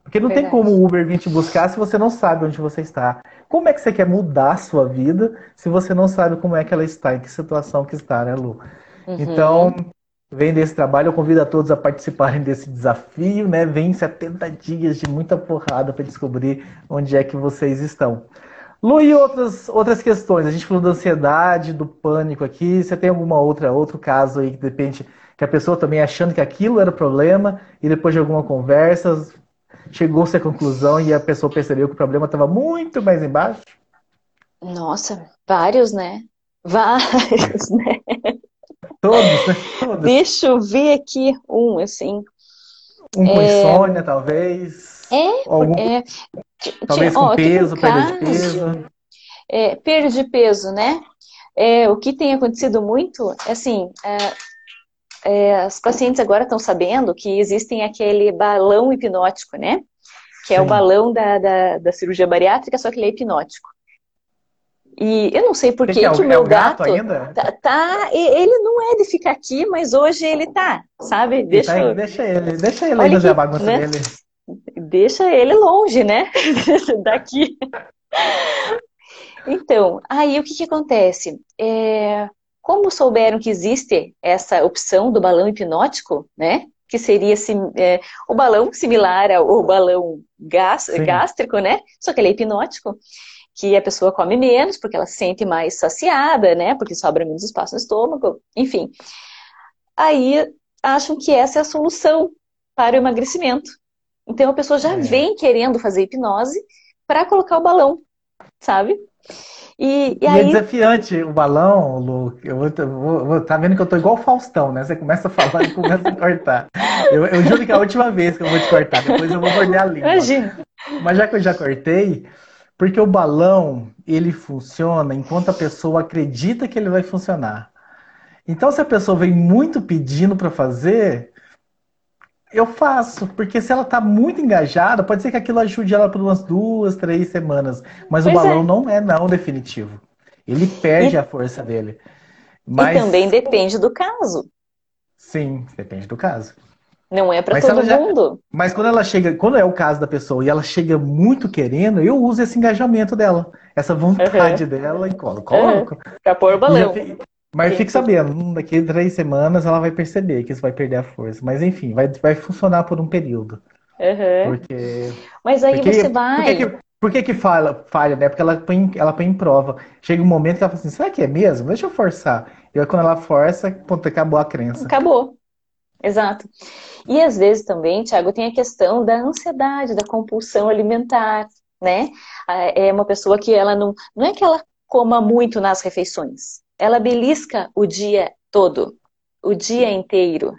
Porque não Verdade. tem como o Uber vir te buscar se você não sabe onde você está. Como é que você quer mudar a sua vida se você não sabe como é que ela está, em que situação que está, né, Lu? Uhum. Então, vem desse trabalho, eu convido a todos a participarem desse desafio, né? Vem 70 dias de muita porrada para descobrir onde é que vocês estão. Lu, e outras, outras questões? A gente falou da ansiedade, do pânico aqui. Você tem alguma outra outro caso aí que depende que a pessoa também achando que aquilo era o problema e depois de alguma conversa chegou-se à conclusão e a pessoa percebeu que o problema estava muito mais embaixo? Nossa, vários, né? Vários, né? Todos, né? Todos. Deixa eu ver aqui um, assim. Um com é... insônia, talvez. É, Algum... é... talvez com ó, peso, perda de peso. É, perda de peso, né? É, o que tem acontecido muito, é assim, é, é, os pacientes agora estão sabendo que existem aquele balão hipnótico, né? Que é Sim. o balão da, da, da cirurgia bariátrica, só que ele é hipnótico. E eu não sei por que, que, é, que o meu é o gato, gato, ainda? Tá, tá, ele não é de ficar aqui, mas hoje ele tá, sabe? Deixa, tá, deixa ele, deixa ele aí fazer a bagunça né? dele. Deixa ele longe, né? Daqui. Então, aí o que, que acontece? É, como souberam que existe essa opção do balão hipnótico, né? Que seria é, o balão similar ao balão gástrico, né? Só que ele é hipnótico que a pessoa come menos, porque ela se sente mais saciada, né? Porque sobra menos espaço no estômago, enfim. Aí acham que essa é a solução para o emagrecimento. Então a pessoa já é. vem querendo fazer hipnose para colocar o balão, sabe? E, e, e é aí... é desafiante o balão, Lu. Eu vou, vou, vou, tá vendo que eu tô igual o Faustão, né? Você começa a falar e começa a cortar. Eu, eu juro que é a última vez que eu vou te cortar, depois eu vou morder a língua. Imagina. Mas já que eu já cortei, porque o balão, ele funciona enquanto a pessoa acredita que ele vai funcionar. Então, se a pessoa vem muito pedindo para fazer, eu faço. Porque se ela está muito engajada, pode ser que aquilo ajude ela por umas duas, três semanas. Mas pois o balão é. não é não definitivo. Ele perde e... a força dele. Mas... E também depende do caso. Sim, depende do caso. Não é para todo já... mundo. Mas quando ela chega, quando é o caso da pessoa e ela chega muito querendo, eu uso esse engajamento dela, essa vontade uhum. dela e colo, coloco. Uhum. Pra pôr o balão. Mas fique sabendo, hum, daqui a três semanas ela vai perceber que isso vai perder a força. Mas enfim, vai, vai funcionar por um período. Uhum. Porque. Mas aí porque, você vai. Por que, que, por que, que falha, falha, né? Porque ela põe, ela põe em prova. Chega um momento que ela fala assim: será que é mesmo? Deixa eu forçar. E aí, quando ela força, ponto, acabou a crença. Acabou. Exato. E às vezes também, Tiago, tem a questão da ansiedade, da compulsão alimentar, né? É uma pessoa que ela não. Não é que ela coma muito nas refeições. Ela belisca o dia todo, o dia inteiro,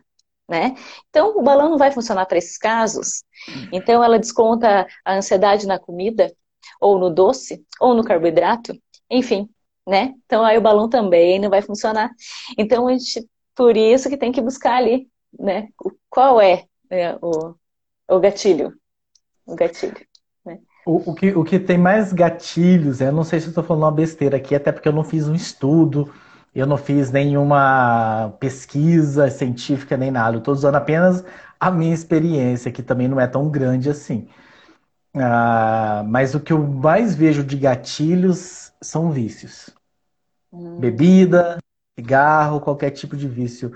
né? Então, o balão não vai funcionar para esses casos. Então, ela desconta a ansiedade na comida, ou no doce, ou no carboidrato, enfim, né? Então, aí o balão também não vai funcionar. Então, a gente, por isso que tem que buscar ali né? Qual é, né, o, o gatilho? O gatilho. Né? O, o, que, o que tem mais gatilhos, eu não sei se estou falando uma besteira aqui, até porque eu não fiz um estudo, eu não fiz nenhuma pesquisa científica nem nada, eu estou usando apenas a minha experiência, que também não é tão grande assim. Ah, mas o que eu mais vejo de gatilhos são vícios. Hum. Bebida, cigarro, qualquer tipo de vício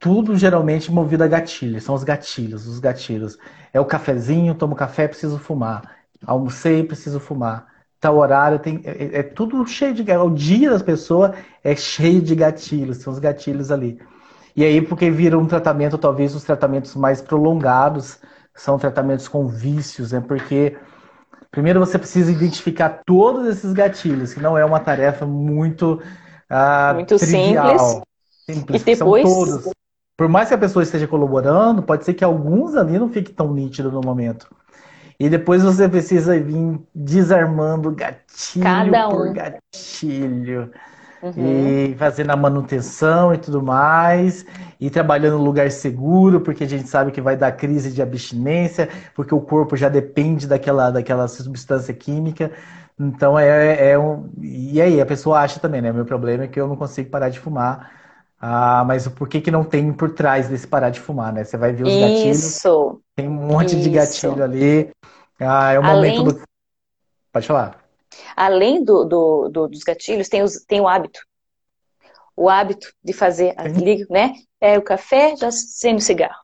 tudo geralmente movido a gatilhos, são os gatilhos, os gatilhos. É o cafezinho, tomo café, preciso fumar. Almocei, preciso fumar. Tal horário, tem, é, é, é tudo cheio de O dia das pessoas é cheio de gatilhos, são os gatilhos ali. E aí, porque vira um tratamento, talvez os tratamentos mais prolongados são tratamentos com vícios, né? Porque primeiro você precisa identificar todos esses gatilhos, que não é uma tarefa muito, ah, muito trivial. simples. simples. E depois, são todos por mais que a pessoa esteja colaborando, pode ser que alguns ali não fiquem tão nítidos no momento. E depois você precisa vir desarmando gatilho Cada um. por gatilho. Uhum. E fazendo a manutenção e tudo mais. E trabalhando no lugar seguro, porque a gente sabe que vai dar crise de abstinência, porque o corpo já depende daquela, daquela substância química. Então é, é um. E aí, a pessoa acha também, né? Meu problema é que eu não consigo parar de fumar. Ah, mas por que que não tem por trás desse parar de fumar, né? Você vai ver os Isso. gatilhos. Tem um monte Isso. de gatilho ali. Ah, é o Além... momento do. Pode falar. Além do, do, do, dos gatilhos, tem, os, tem o hábito. O hábito de fazer, ali, né? É o café, já sem o cigarro.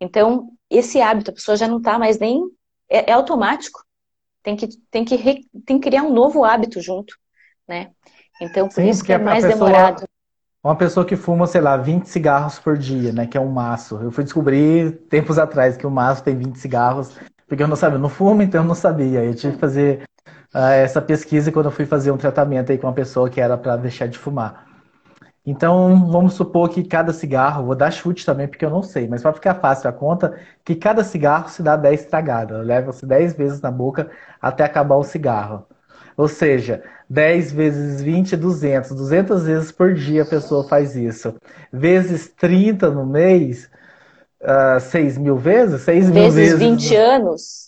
Então, esse hábito, a pessoa já não está mais nem. É, é, automático. Tem que, tem, que re, tem que criar um novo hábito junto, né? Então, por Sim, isso que é mais pessoa... demorado. Uma pessoa que fuma, sei lá, 20 cigarros por dia, né? Que é um maço. Eu fui descobrir tempos atrás que o maço tem 20 cigarros, porque eu não sabia, eu não fumo, então eu não sabia. Eu tive que fazer uh, essa pesquisa quando eu fui fazer um tratamento aí com uma pessoa que era para deixar de fumar. Então, vamos supor que cada cigarro, vou dar chute também porque eu não sei, mas para ficar fácil a conta, que cada cigarro se dá 10 tragadas, leva-se 10 vezes na boca até acabar o cigarro. Ou seja, 10 vezes 20, 200. 200 vezes por dia a pessoa faz isso. Vezes 30 no mês, uh, ah, 6 mil vezes? 6 mil vezes. Vezes 20 anos.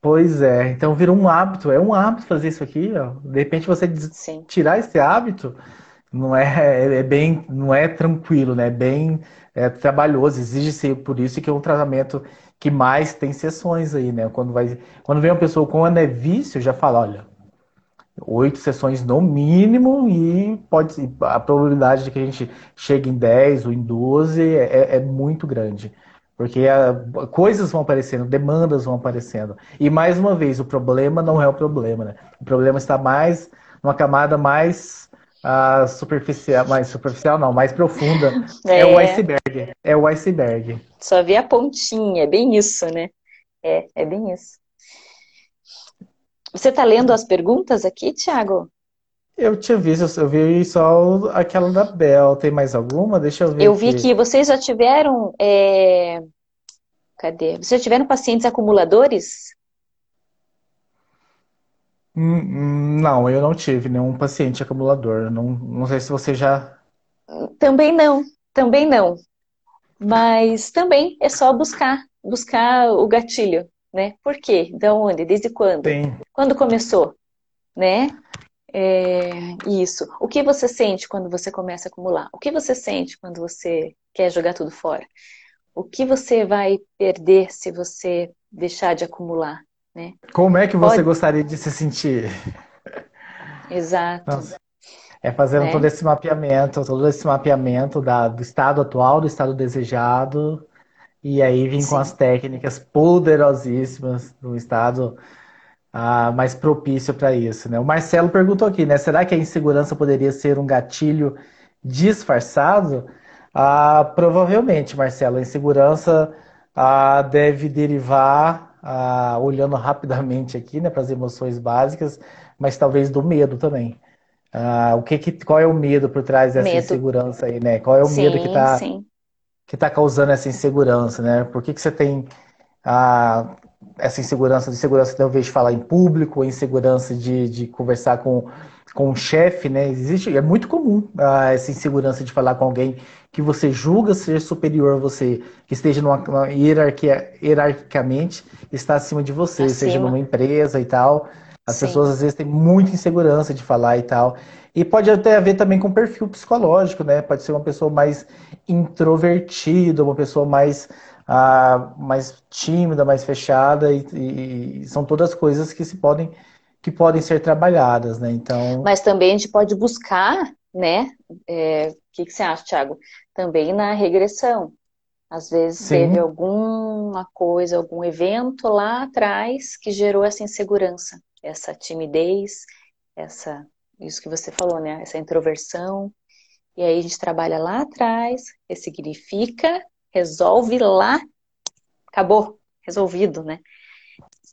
Pois é, então virou um hábito, é um hábito fazer isso aqui, ó. De repente você Sim. tirar esse hábito não é, é, é bem, não é tranquilo, né? É bem é, trabalhoso, exige ser por isso que é um tratamento que mais tem sessões aí, né? Quando vai, quando vem uma pessoa com é vício, já fala, olha, oito sessões no mínimo e pode a probabilidade de que a gente chegue em 10 ou em 12 é, é muito grande. Porque a, coisas vão aparecendo, demandas vão aparecendo. E mais uma vez, o problema não é o problema, né? O problema está mais numa camada mais uh, superficial, mais superficial não, mais profunda. É. é. o iceberg. É o iceberg. Só vê a pontinha, é bem isso, né? É, é bem isso. Você está lendo as perguntas aqui, Thiago? Eu tinha visto, eu vi só aquela da Bel. Tem mais alguma? Deixa eu ver. Eu vi que vocês já tiveram. É... Cadê? Vocês já tiveram pacientes acumuladores? Hum, hum, não, eu não tive nenhum paciente acumulador. Não, não sei se você já. Também não, também não. Mas também é só buscar, buscar o gatilho, né? Por quê? De onde? Desde quando? Sim. Quando começou, né? É, isso. O que você sente quando você começa a acumular? O que você sente quando você quer jogar tudo fora? O que você vai perder se você deixar de acumular? Né? Como é que você Pode... gostaria de se sentir? Exato. Nossa. É fazendo né? todo esse mapeamento, todo esse mapeamento da, do estado atual, do estado desejado, e aí vem com as técnicas poderosíssimas do estado ah, mais propício para isso. Né? O Marcelo perguntou aqui, né? Será que a insegurança poderia ser um gatilho disfarçado? Ah, provavelmente, Marcelo. A insegurança ah, deve derivar, ah, olhando rapidamente aqui, né, para as emoções básicas, mas talvez do medo também. Ah, o que, que, qual é o medo por trás dessa medo. insegurança aí, né? Qual é o sim, medo que está que tá causando essa insegurança, né? Por que, que você tem ah, essa insegurança de segurança talvez de falar em público, insegurança de, de conversar com, com um chefe, né? Existe, é muito comum ah, essa insegurança de falar com alguém que você julga ser superior a você, que esteja numa, numa hierarquia, hierarquicamente está acima de você, acima. seja numa empresa e tal. As Sim. pessoas às vezes têm muita insegurança de falar e tal. E pode até haver também com perfil psicológico, né? Pode ser uma pessoa mais introvertida, uma pessoa mais ah, mais tímida, mais fechada, e, e, são todas coisas que se podem que podem ser trabalhadas, né? Então. Mas também a gente pode buscar, né? É, o que, que você acha, Thiago? Também na regressão. Às vezes Sim. teve alguma coisa, algum evento lá atrás que gerou essa insegurança, essa timidez, essa isso que você falou, né? Essa introversão. E aí a gente trabalha lá atrás, ressignifica resolve lá, acabou, resolvido, né?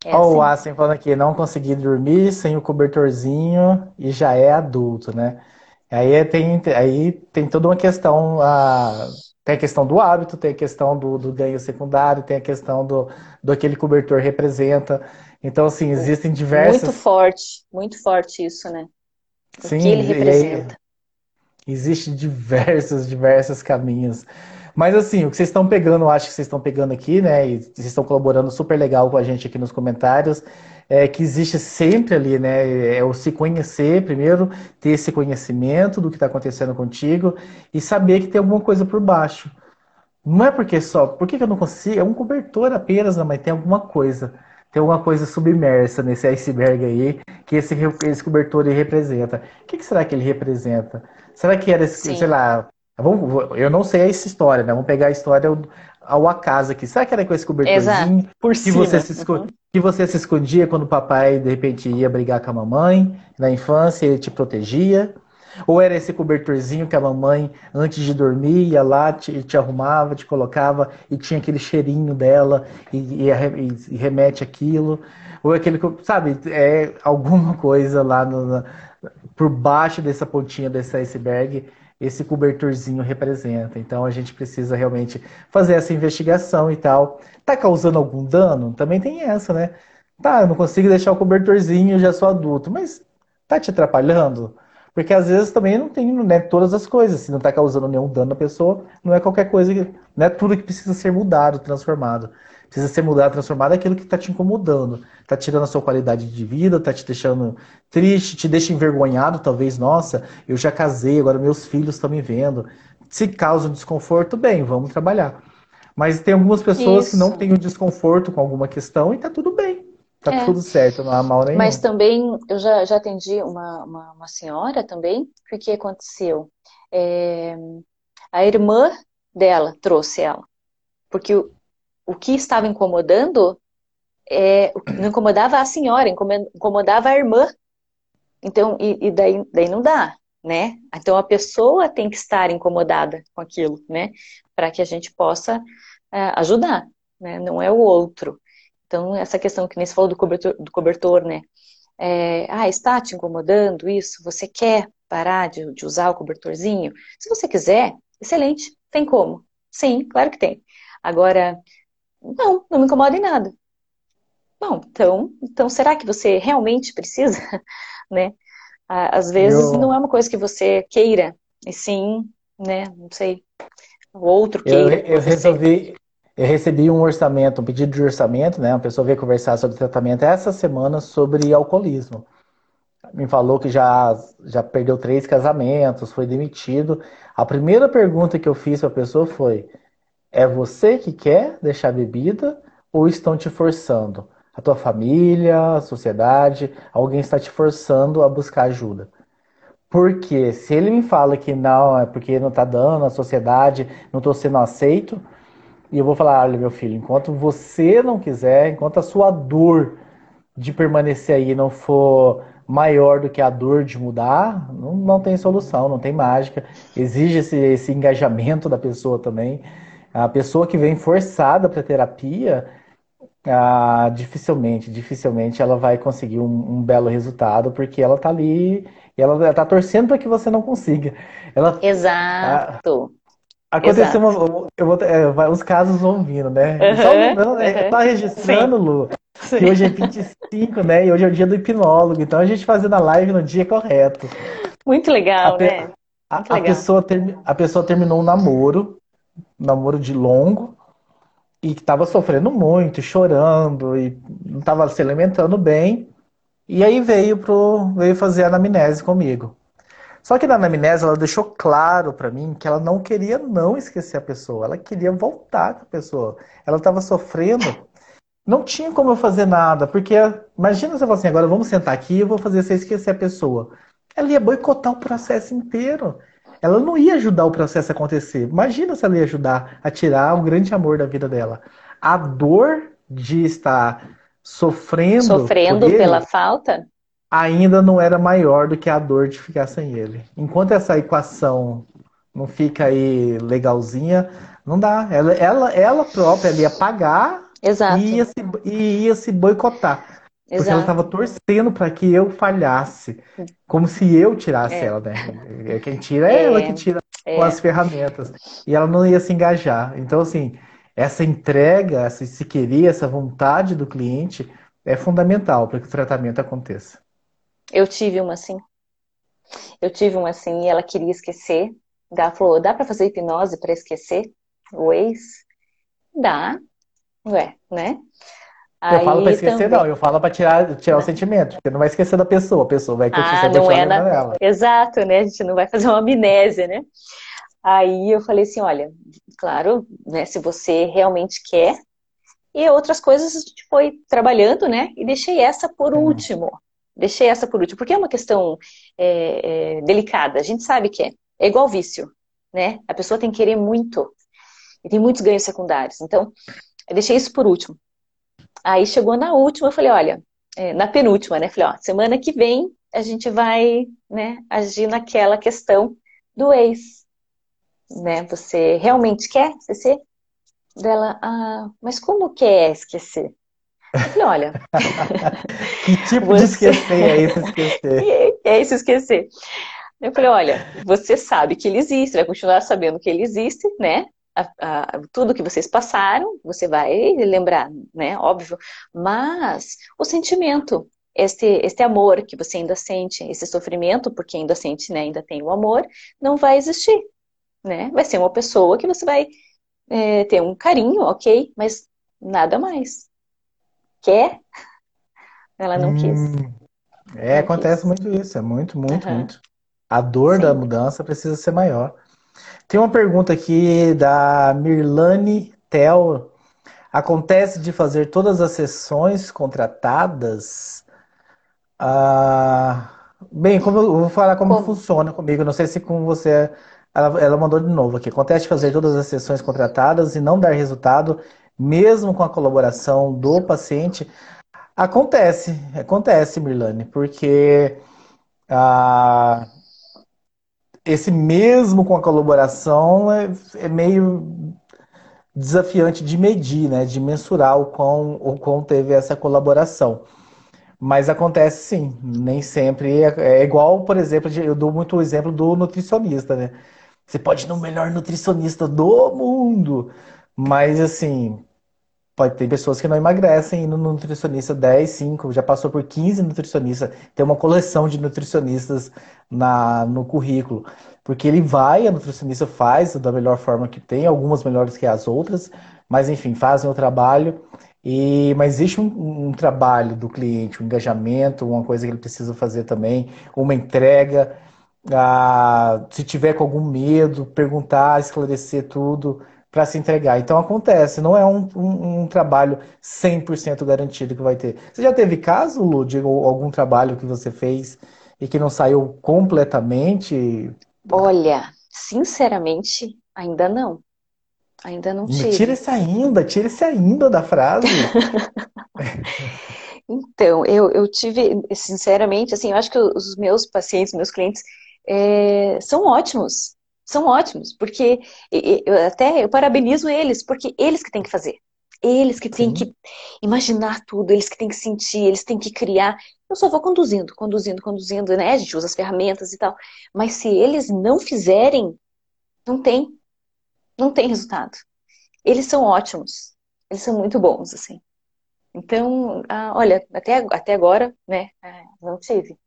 É Olha o assim. falando aqui, não consegui dormir sem o cobertorzinho e já é adulto, né? Aí tem, aí tem toda uma questão, a, tem a questão do hábito, tem a questão do, do ganho secundário, tem a questão do, do aquele cobertor representa. Então, assim, existem diversas... Muito forte, muito forte isso, né? O Sim, que ele representa. Existe diversos, diversos caminhos. Mas assim, o que vocês estão pegando, eu acho que vocês estão pegando aqui, né? E vocês estão colaborando super legal com a gente aqui nos comentários. É que existe sempre ali, né? É o se conhecer primeiro, ter esse conhecimento do que está acontecendo contigo e saber que tem alguma coisa por baixo. Não é porque só, por que, que eu não consigo? É um cobertor apenas, não, mas tem alguma coisa. Tem alguma coisa submersa nesse iceberg aí que esse, esse cobertor aí representa. O que, que será que ele representa? Será que era, Sim. sei lá, eu não sei essa história, né? Vamos pegar a história ao acaso aqui. Será que era com esse cobertorzinho por que cima. Você se uhum. Que você se escondia quando o papai, de repente, ia brigar com a mamãe na infância, ele te protegia? Ou era esse cobertorzinho que a mamãe, antes de dormir, ia lá, te, te arrumava, te colocava e tinha aquele cheirinho dela e, e, e remete aquilo? Ou aquele, sabe, é alguma coisa lá no, por baixo dessa pontinha desse iceberg esse cobertorzinho representa. Então a gente precisa realmente fazer essa investigação e tal. Tá causando algum dano? Também tem essa, né? Tá, eu não consigo deixar o cobertorzinho, já sou adulto, mas tá te atrapalhando? Porque às vezes também não tem né, todas as coisas. Se não está causando nenhum dano à pessoa, não é qualquer coisa, não é tudo que precisa ser mudado, transformado. Precisa ser mudado, transformado aquilo que está te incomodando. Está tirando a sua qualidade de vida, está te deixando triste, te deixa envergonhado, talvez, nossa, eu já casei, agora meus filhos estão me vendo. Se causa um desconforto, bem, vamos trabalhar. Mas tem algumas pessoas Isso. que não têm um desconforto com alguma questão e tá tudo bem. Tá é. tudo certo, não há mal nenhum. Mas também, eu já, já atendi uma, uma, uma senhora também, o que aconteceu? É, a irmã dela trouxe ela. Porque o, o que estava incomodando é, não incomodava a senhora, incomodava a irmã. Então, e, e daí, daí não dá, né? Então a pessoa tem que estar incomodada com aquilo, né? Para que a gente possa é, ajudar, né? Não é o outro. Então, essa questão que nem se falou do cobertor, do cobertor né? É, ah, está te incomodando isso? Você quer parar de, de usar o cobertorzinho? Se você quiser, excelente, tem como. Sim, claro que tem. Agora, não, não me incomoda em nada. Bom, então, então será que você realmente precisa, né? Às vezes eu... não é uma coisa que você queira, e sim, né? Não sei, o outro queira. Eu, eu resolvi, eu recebi um orçamento, um pedido de orçamento, né? Uma pessoa veio conversar sobre tratamento essa semana sobre alcoolismo. Me falou que já, já perdeu três casamentos, foi demitido. A primeira pergunta que eu fiz para a pessoa foi: é você que quer deixar bebida ou estão te forçando? A tua família, a sociedade, alguém está te forçando a buscar ajuda. Porque se ele me fala que não, é porque não está dando, a sociedade, não estou sendo aceito, e eu vou falar, olha, meu filho, enquanto você não quiser, enquanto a sua dor de permanecer aí não for maior do que a dor de mudar, não, não tem solução, não tem mágica. Exige esse, esse engajamento da pessoa também. A pessoa que vem forçada para terapia, ah, dificilmente, dificilmente ela vai conseguir um, um, belo resultado, porque ela tá ali ela tá torcendo para que você não consiga. Ela, Exato. Aconteceu uma, eu vou, é, os casos vão vindo, né? Uhum, Só lembrando, né? Uhum. Registrando, Sim. Lu, Sim. que hoje é 25, né? E hoje é o dia do hipnólogo. Então a gente fazendo a live no dia correto. Muito legal, a, né? A, a, Pessoa ter, a pessoa terminou um namoro, um namoro de longo, e que estava sofrendo muito, chorando, e não estava se alimentando bem. E aí veio, pro, veio fazer a anamnese comigo. Só que na anamnese ela deixou claro para mim que ela não queria não esquecer a pessoa, ela queria voltar com a pessoa. Ela estava sofrendo, não tinha como eu fazer nada, porque imagina você falar assim, agora vamos sentar aqui e vou fazer você esquecer a pessoa. Ela ia boicotar o processo inteiro. Ela não ia ajudar o processo a acontecer. Imagina se ela ia ajudar a tirar o grande amor da vida dela. A dor de estar sofrendo, sofrendo pela falta ainda não era maior do que a dor de ficar sem ele. Enquanto essa equação não fica aí legalzinha, não dá. Ela, ela, ela própria ela ia pagar Exato. E, ia se, e ia se boicotar. Exato. Porque ela estava torcendo para que eu falhasse. Como se eu tirasse é. ela, né? É, quem tira é, é ela que tira é. com as ferramentas. E ela não ia se engajar. Então, assim, essa entrega, essa, se querer, essa vontade do cliente é fundamental para que o tratamento aconteça. Eu tive uma assim. Eu tive uma assim e ela queria esquecer. Ela falou: dá para fazer hipnose para esquecer o ex? Dá. Ué, né? Eu falo para esquecer, também... não, eu falo para tirar, tirar o sentimento, porque não vai esquecer da pessoa, a pessoa vai continuar ah, não é na... Exato, né? A gente não vai fazer uma amnésia, né? Aí eu falei assim, olha, claro, né, se você realmente quer, e outras coisas a gente foi trabalhando, né? E deixei essa por hum. último. Deixei essa por último, porque é uma questão é, é, delicada. A gente sabe que é. É igual vício, né? A pessoa tem que querer muito. E tem muitos ganhos secundários. Então, deixei isso por último. Aí chegou na última, eu falei, olha, é, na penúltima, né? Falei, ó, semana que vem a gente vai, né, agir naquela questão do ex. Né? Você realmente quer esquecer? Dela, ah, mas como que é esquecer? Eu falei, olha. que tipo você... de esquecer é esse esquecer? é esse esquecer. Eu falei, olha, você sabe que ele existe, vai continuar sabendo que ele existe, né? A, a, tudo que vocês passaram, você vai lembrar, né? Óbvio. Mas o sentimento, este, este amor que você ainda sente, esse sofrimento, porque ainda sente, né? Ainda tem o amor, não vai existir, né? Vai ser uma pessoa que você vai é, ter um carinho, ok? Mas nada mais. Quer? Ela não hum, quis. É, não acontece quis. muito isso, é muito, muito, uhum. muito. A dor Sim. da mudança precisa ser maior. Tem uma pergunta aqui da Mirlane Tel. Acontece de fazer todas as sessões contratadas? Ah, bem, como eu vou falar como, como, funciona comigo. Não sei se com você. Ela, ela mandou de novo aqui. Acontece de fazer todas as sessões contratadas e não dar resultado, mesmo com a colaboração do paciente. Acontece, acontece, Mirlane, porque ah, esse mesmo com a colaboração é, é, meio desafiante de medir, né? De mensurar o quão, o quão teve essa colaboração. Mas acontece sim, nem sempre. É, é igual, por exemplo, eu dou muito o exemplo do nutricionista, né? Você pode ir no melhor nutricionista do mundo, mas assim, Pode ter pessoas que não emagrecem indo no nutricionista 10, 5, já passou por 15 nutricionistas. Tem uma coleção de nutricionistas na, no currículo. Porque ele vai, a nutricionista faz da melhor forma que tem, algumas melhores que as outras, mas enfim, fazem o trabalho. E, mas existe um, um trabalho do cliente, um engajamento, uma coisa que ele precisa fazer também, uma entrega. Ah, se tiver com algum medo, perguntar, esclarecer tudo para se entregar. Então acontece, não é um, um, um, trabalho 100% garantido que vai ter. Você já teve caso, Lu, de algum trabalho que você fez e que não saiu completamente? Olha, sinceramente, ainda não. Ainda não tive. Tira esse ainda, tira esse ainda da frase. então, eu, eu tive, sinceramente, assim, eu acho que os meus pacientes, meus clientes, é, são ótimos são ótimos, porque eu até eu parabenizo eles, porque eles que têm que fazer. Eles que têm Sim. que imaginar tudo, eles que têm que sentir, eles têm que criar. Eu só vou conduzindo, conduzindo, conduzindo, né? A gente usa as ferramentas e tal. Mas se eles não fizerem, não tem. Não tem resultado. Eles são ótimos. Eles são muito bons, assim. Então, ah, olha, até, até agora, né? Ah, não tive.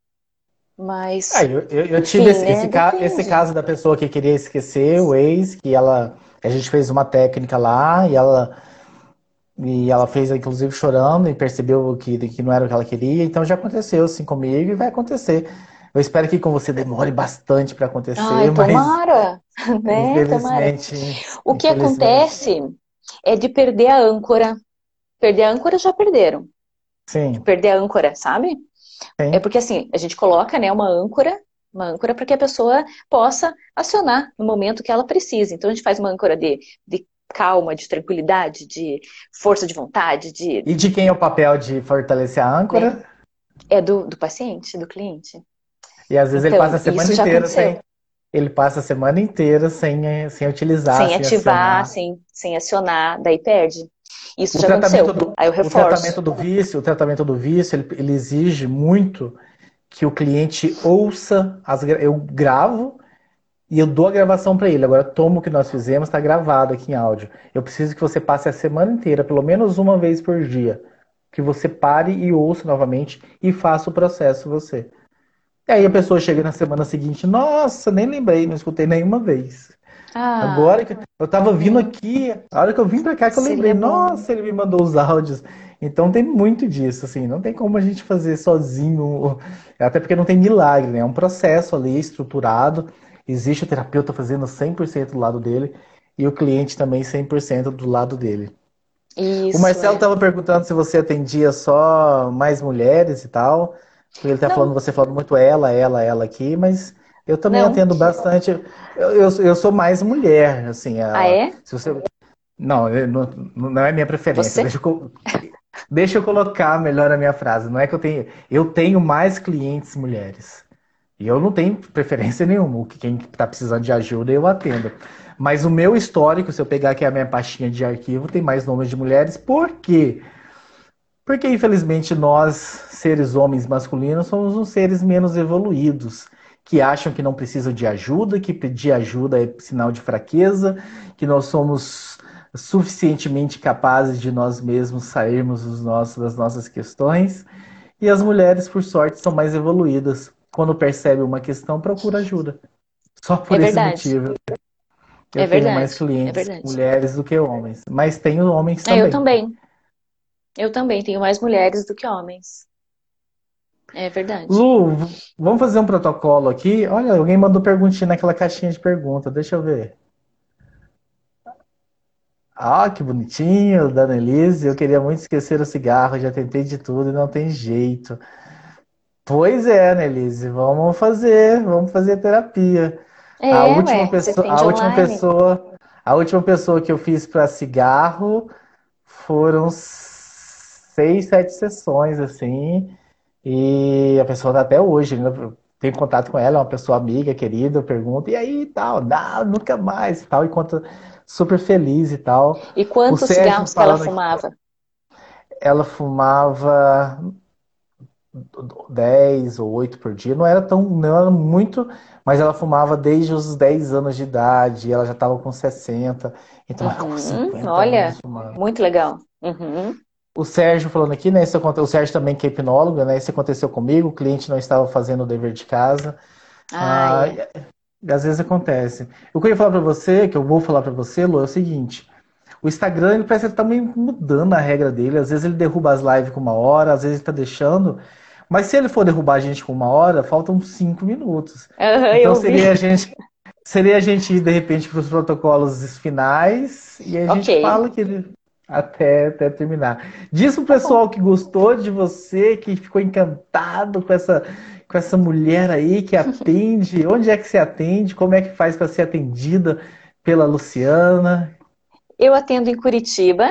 Mas. Ah, eu, eu, eu tive esse, esse, ca esse, caso da pessoa que queria esquecer o ex, que ela. A gente fez uma técnica lá e ela. E ela fez, inclusive, chorando e percebeu que, que não era o que ela queria. Então já aconteceu assim comigo e vai acontecer. Eu espero que com você demore bastante para acontecer. Ai, mas, tomara! Né? Infelizmente, tomara. O que acontece é de perder a âncora. Perder a âncora já perderam. Sim. Perder a âncora, sabe? Sim. É porque assim, a gente coloca né, uma âncora, uma âncora para que a pessoa possa acionar no momento que ela precisa. Então a gente faz uma âncora de, de calma, de tranquilidade, de força de vontade, de. E de quem é o papel de fortalecer a âncora? É, é do, do paciente, do cliente. E às vezes então, ele passa a semana inteira sem. Ele passa a semana inteira sem, sem utilizar. Sem, sem ativar, sem, sem acionar, daí perde. Isso o já aconteceu. Do, Aí eu reforço. O tratamento do vício, o tratamento do vício, ele, ele exige muito que o cliente ouça as eu gravo e eu dou a gravação para ele. Agora toma o que nós fizemos, está gravado aqui em áudio. Eu preciso que você passe a semana inteira, pelo menos uma vez por dia, que você pare e ouça novamente e faça o processo você. E aí a pessoa chega na semana seguinte, nossa, nem lembrei, não escutei nenhuma vez. Ah. Agora que eu tava vindo aqui, a hora que eu vim pra cá que eu lembrei, nossa, ele me mandou os áudios. Então tem muito disso, assim, não tem como a gente fazer sozinho, até porque não tem milagre, né? É um processo ali estruturado, existe o terapeuta fazendo 100% do lado dele e o cliente também 100% do lado dele. Isso, o Marcelo estava é. perguntando se você atendia só mais mulheres e tal. Ele está falando, você falando muito ela, ela, ela aqui, mas eu também não. atendo bastante. Eu, eu, eu, sou mais mulher, assim. A, ah, é? Se você... Não, não, não é minha preferência. Deixa eu, deixa eu colocar melhor a minha frase. Não é que eu tenho. Eu tenho mais clientes mulheres. E eu não tenho preferência nenhuma. Quem está precisando de ajuda, eu atendo. Mas o meu histórico, se eu pegar aqui a minha pastinha de arquivo, tem mais nomes de mulheres. Por quê? Porque, infelizmente, nós, seres homens masculinos, somos os seres menos evoluídos que acham que não precisam de ajuda, que pedir ajuda é sinal de fraqueza, que nós somos suficientemente capazes de nós mesmos sairmos dos nossos, das nossas questões. E as mulheres, por sorte, são mais evoluídas. Quando percebem uma questão, procura ajuda. Só por é esse motivo. Eu É tenho verdade, mais é clientes verdade. mulheres do que homens. Mas tenho homens É, eu também. também. Eu também tenho mais mulheres do que homens. É verdade. Lu, vamos fazer um protocolo aqui. Olha, alguém mandou perguntinha naquela caixinha de pergunta. Deixa eu ver. Ah, que bonitinho, Dana Elise. Eu queria muito esquecer o cigarro, já tentei de tudo e não tem jeito. Pois é, Nelise, vamos fazer, vamos fazer terapia. É, A última ué, pessoa, a última pessoa, a última pessoa que eu fiz para cigarro foram seis, sete sessões, assim, e a pessoa tá até hoje, né? Eu tenho contato com ela, é uma pessoa amiga, querida, eu pergunto, e aí, tal, não, nunca mais, tal, e conta super feliz e tal. E quantos cigarros que ela fumava? ela fumava 10 ou 8 por dia, não era tão, não era muito, mas ela fumava desde os 10 anos de idade, ela já estava com 60, então ela com Uhum, 50 olha, muito legal. Uhum. O Sérgio falando aqui, né? Isso, aconte- o Sérgio também que é hipnólogo, né? Isso aconteceu comigo, o cliente não estava fazendo o dever de casa. Ah, às vezes acontece. O que eu ia falar para você, que eu vou falar para você, Lu, é o seguinte: o Instagram, ele parece que ele tá meio mudando a regra dele. Às vezes ele derruba as lives com uma hora, às vezes ele tá deixando. Mas se ele for derrubar a gente com uma hora, faltam cinco minutos. Aham, Então eu vi. seria a gente, seria a gente ir de repente para os protocolos finais e a gente Ok. fala que ele até, até terminar. Diz pro Tá pessoal que gostou de você, que ficou encantado com essa, com essa mulher aí que atende. Onde é que você atende? Como é que faz para ser atendida pela Luciana? Eu atendo em Curitiba,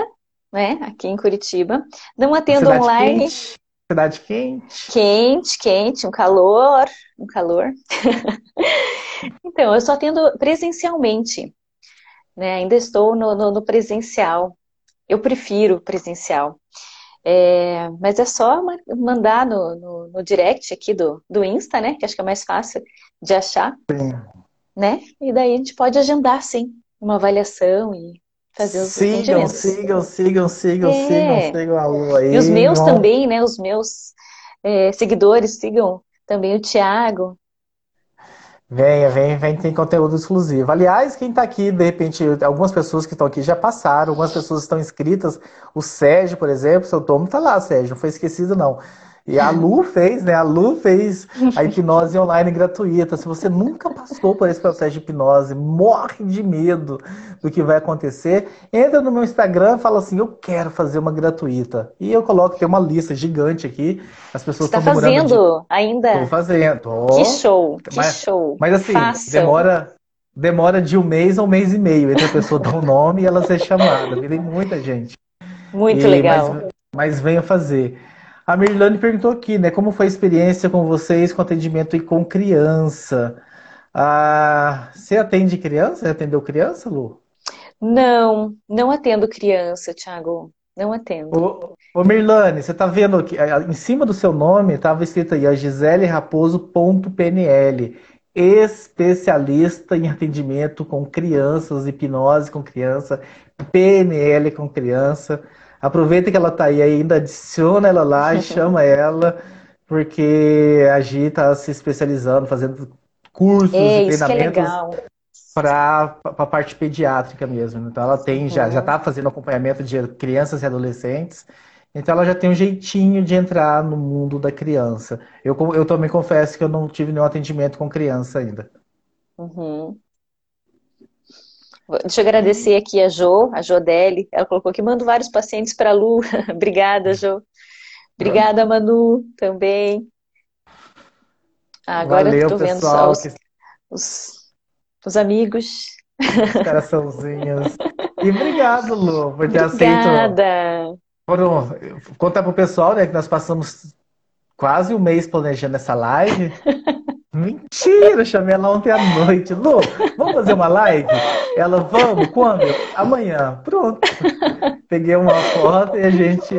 né? Aqui em Curitiba. Não atendo Cidade online. quente? Cidade quente? Quente, quente, um calor, um calor. Então, eu só atendo presencialmente, né? Ainda estou no, no- no presencial. Eu prefiro presencial. É, mas é só ma- mandar no, no, no direct aqui do, do Insta, né? Que acho que é mais fácil de achar, Sim. né? E daí a gente pode agendar, sim, uma avaliação e fazer os Sigam, sigam, sigam, sigam, É. sigam, sigam a Lu aí. E os meus Vão- também, né? Os meus é, seguidores sigam também o Thiago. Venha, venha, vem, tem conteúdo exclusivo. Aliás, quem está aqui, de repente, algumas pessoas que estão aqui já passaram, algumas pessoas estão inscritas. O Sérgio, por exemplo, seu Tomo está lá, Sérgio, não foi esquecido, não. E a Lu fez, né? A Lu fez a hipnose online gratuita. Se você nunca passou por esse processo de hipnose, morre de medo do que vai acontecer, entra no meu Instagram e fala assim: Eu quero fazer uma gratuita. E eu coloco, tem uma lista gigante aqui. As pessoas estão de. fazendo ainda? Estou fazendo. tô. Que show, que Mas- show. Mas assim, Façam. demora, demora de um mês a um mês e meio entre a pessoa dar o nome e ela ser chamada. Tem muita gente. Muito E- legal. Mas, mas venha fazer. A Mirlane perguntou aqui, né? Como foi a experiência com vocês com atendimento e com criança? Ah, você atende criança? Você atendeu criança, Lu? Não, não atendo criança, Thiago. Não atendo. Ô, ô Mirlane, você tá vendo aqui, em cima do seu nome estava escrito aí, ó, gisele.raposo.pnl, especialista em atendimento com crianças, hipnose com criança, PNL com criança. Aproveita que ela tá aí ainda, adiciona ela lá e chama ela, porque a Gi tá se especializando, fazendo cursos É, e que é treinamentos legal. para a parte pediátrica mesmo. Então ela tem já Uhum. já está fazendo acompanhamento de crianças e adolescentes. Então ela já tem um jeitinho de entrar no mundo da criança. Eu, eu também confesso que eu não tive nenhum atendimento com criança ainda. Uhum. Deixa eu agradecer aqui a Jo, a Jodelli. Ela colocou que mando vários pacientes para a Lu. Obrigada, Jo. Obrigada, Manu, também. Ah, agora eu Valeu, tô vendo só os, que os, os amigos. os coraçãozinhos. E obrigado, Lu, por ter aceito. Obrigada. Contar pro pessoal, né, que nós passamos quase um mês planejando essa live. Mentira, chamei ela ontem à noite. Lu, vamos fazer uma live? Ela, vamos, quando? Amanhã. Pronto. Peguei uma foto e a gente.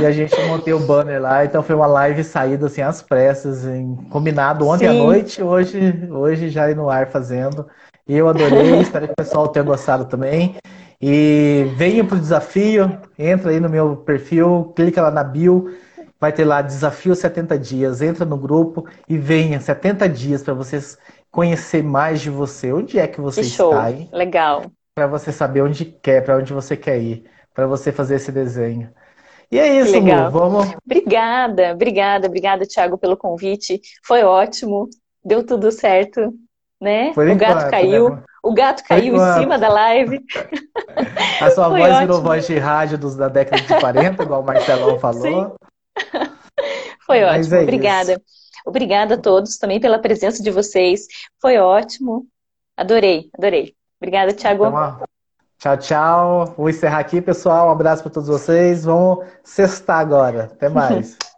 E a gente montei o banner lá, então foi uma live saída assim às pressas, em- combinado ontem à Sim. noite, hoje, hoje já ir no ar fazendo. E eu adorei, espero que o pessoal tenha gostado também. E venha pro desafio, entra aí no meu perfil, clica lá na bio, vai ter lá desafio 70 dias, entra no grupo e venha 70 dias para vocês conhecer mais de você. Onde é que você Que show. está, hein? Legal. Para você saber onde quer, para onde você quer ir, para você fazer esse desenho. E é isso, Lu. legal. Vamos. Obrigada, obrigada, obrigada, Thiago, pelo convite. Foi ótimo. Deu tudo certo, né? Por o gato enquanto, caiu. né? O gato caiu em cima da live. A sua Foi voz virou ótimo. voz de rádio dos, da década de 40, igual o Marcelão falou. Sim. Foi Mas ótimo. é Obrigada. Obrigada a todos também pela presença de vocês. Foi ótimo. Adorei, adorei. Obrigada, Thiago. Então, tchau, tchau. Vou encerrar aqui, pessoal. Um abraço para todos vocês. Vamos sextar agora. Até mais.